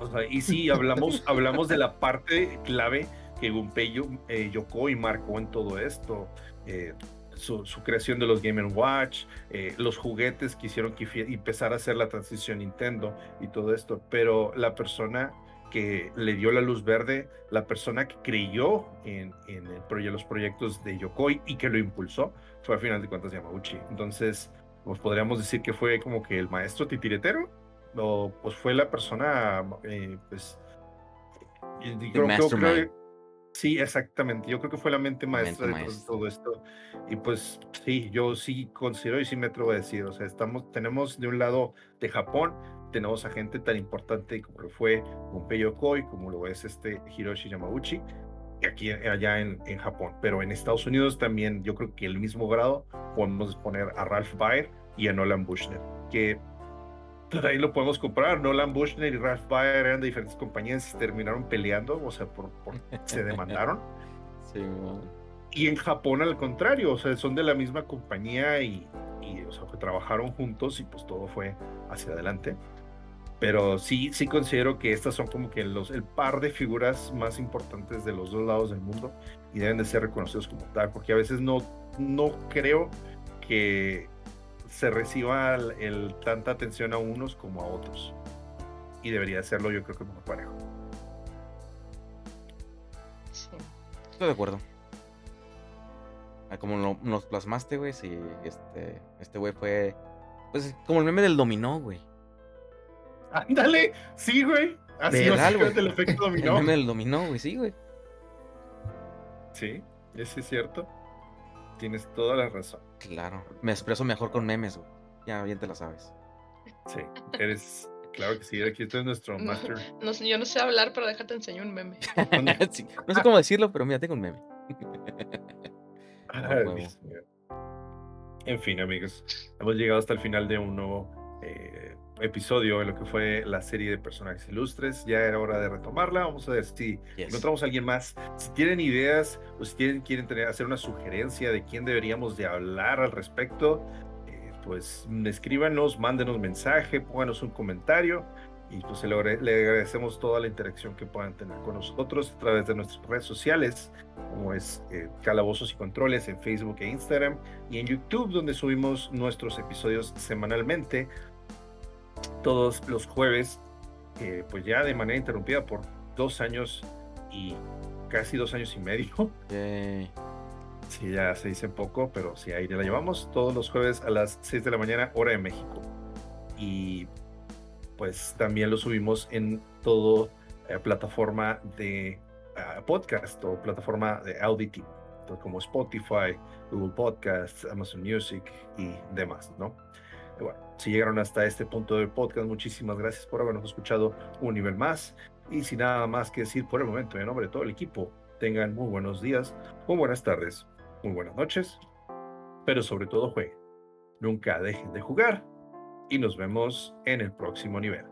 O sea, y sí, hablamos, hablamos de la parte clave que Gunpei eh, Yokoi marcó en todo esto. Eh, su, creación de los Game Watch, eh, los juguetes que hicieron que empezar a hacer la transición Nintendo y todo esto. Pero la persona que le dio la luz verde, la persona que creyó en, en los proyectos de Yokoi y que lo impulsó, fue a final de cuentas Yamauchi. Entonces, pues podríamos decir que fue como que el maestro titiretero, o pues fue la persona, eh, pues... sí, exactamente. Yo creo que fue la mente maestra de todo, esto. Y pues sí, yo sí considero y sí me atrevo a decir, o sea, estamos, tenemos de un lado de Japón tenemos a gente tan importante como lo fue Gunpei Yokoi, como lo es este Hiroshi Yamauchi, aquí allá en, en, Japón. Pero en Estados Unidos también yo creo que el mismo grado podemos poner a Ralph Baer y a Nolan Bushnell, que pues, ahí lo podemos comprar. Nolan Bushnell y Ralph Baer eran de diferentes compañías y terminaron peleando, o sea, por, se demandaron. Sí, Y en Japón al contrario, o sea, son de la misma compañía y, y o sea, trabajaron juntos y pues todo fue hacia adelante pero sí, sí considero que estas son como que los, el par de figuras más importantes de los dos lados del mundo y deben de ser reconocidos como tal, porque a veces no, no creo que se reciba el, tanta atención a unos como a otros. Y debería hacerlo yo creo que como parejo. Sí. Estoy de acuerdo. Ah, como nos plasmaste, güey, si este, este güey fue, pues como el meme del dominó, güey. Ándale, sí, güey. Así es el efecto dominó. El del dominó, güey, sí, güey. Sí, ese es cierto. Tienes toda la razón. Claro, me expreso mejor con memes, güey. Ya bien te lo sabes. Sí, eres. Claro que sí, aquí es nuestro master. No, yo no sé hablar, pero déjate enseñar un meme. no sé cómo decirlo, pero mira, tengo un meme. en fin, amigos, hemos llegado hasta el final de un nuevo eh, episodio de lo que fue la serie de personajes ilustres. Ya era hora de retomarla. Vamos a ver si encontramos a alguien más. Si tienen ideas o si quieren, quieren tener, hacer una sugerencia de quién deberíamos de hablar al respecto, eh, pues escríbanos, mándenos mensaje, pónganos un comentario. Y pues le, agradecemos toda la interacción que puedan tener con nosotros a través de nuestras redes sociales, como es eh, Calabozos y Controles en Facebook e Instagram, y en YouTube, donde subimos nuestros episodios semanalmente todos los jueves, eh, pues ya de manera interrumpida por dos años y casi dos años y medio. Sí, ya se dice poco, pero sí, ahí ya la llevamos todos los jueves a las 6 de la mañana, hora de México. Y pues también lo subimos en todo eh, plataforma de ah, podcast o plataforma de auditing, como Spotify, Google Podcasts, Amazon Music y demás, ¿no? Bueno, si llegaron hasta este punto del podcast, muchísimas gracias por habernos escuchado un nivel más. Y sin nada más que decir por el momento, en nombre de todo el equipo, tengan muy buenos días, muy buenas tardes, muy buenas noches, pero sobre todo jueguen. Nunca dejen de jugar y nos vemos en el próximo nivel.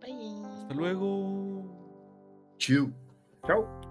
Bye. Hasta luego. Chau. Chao.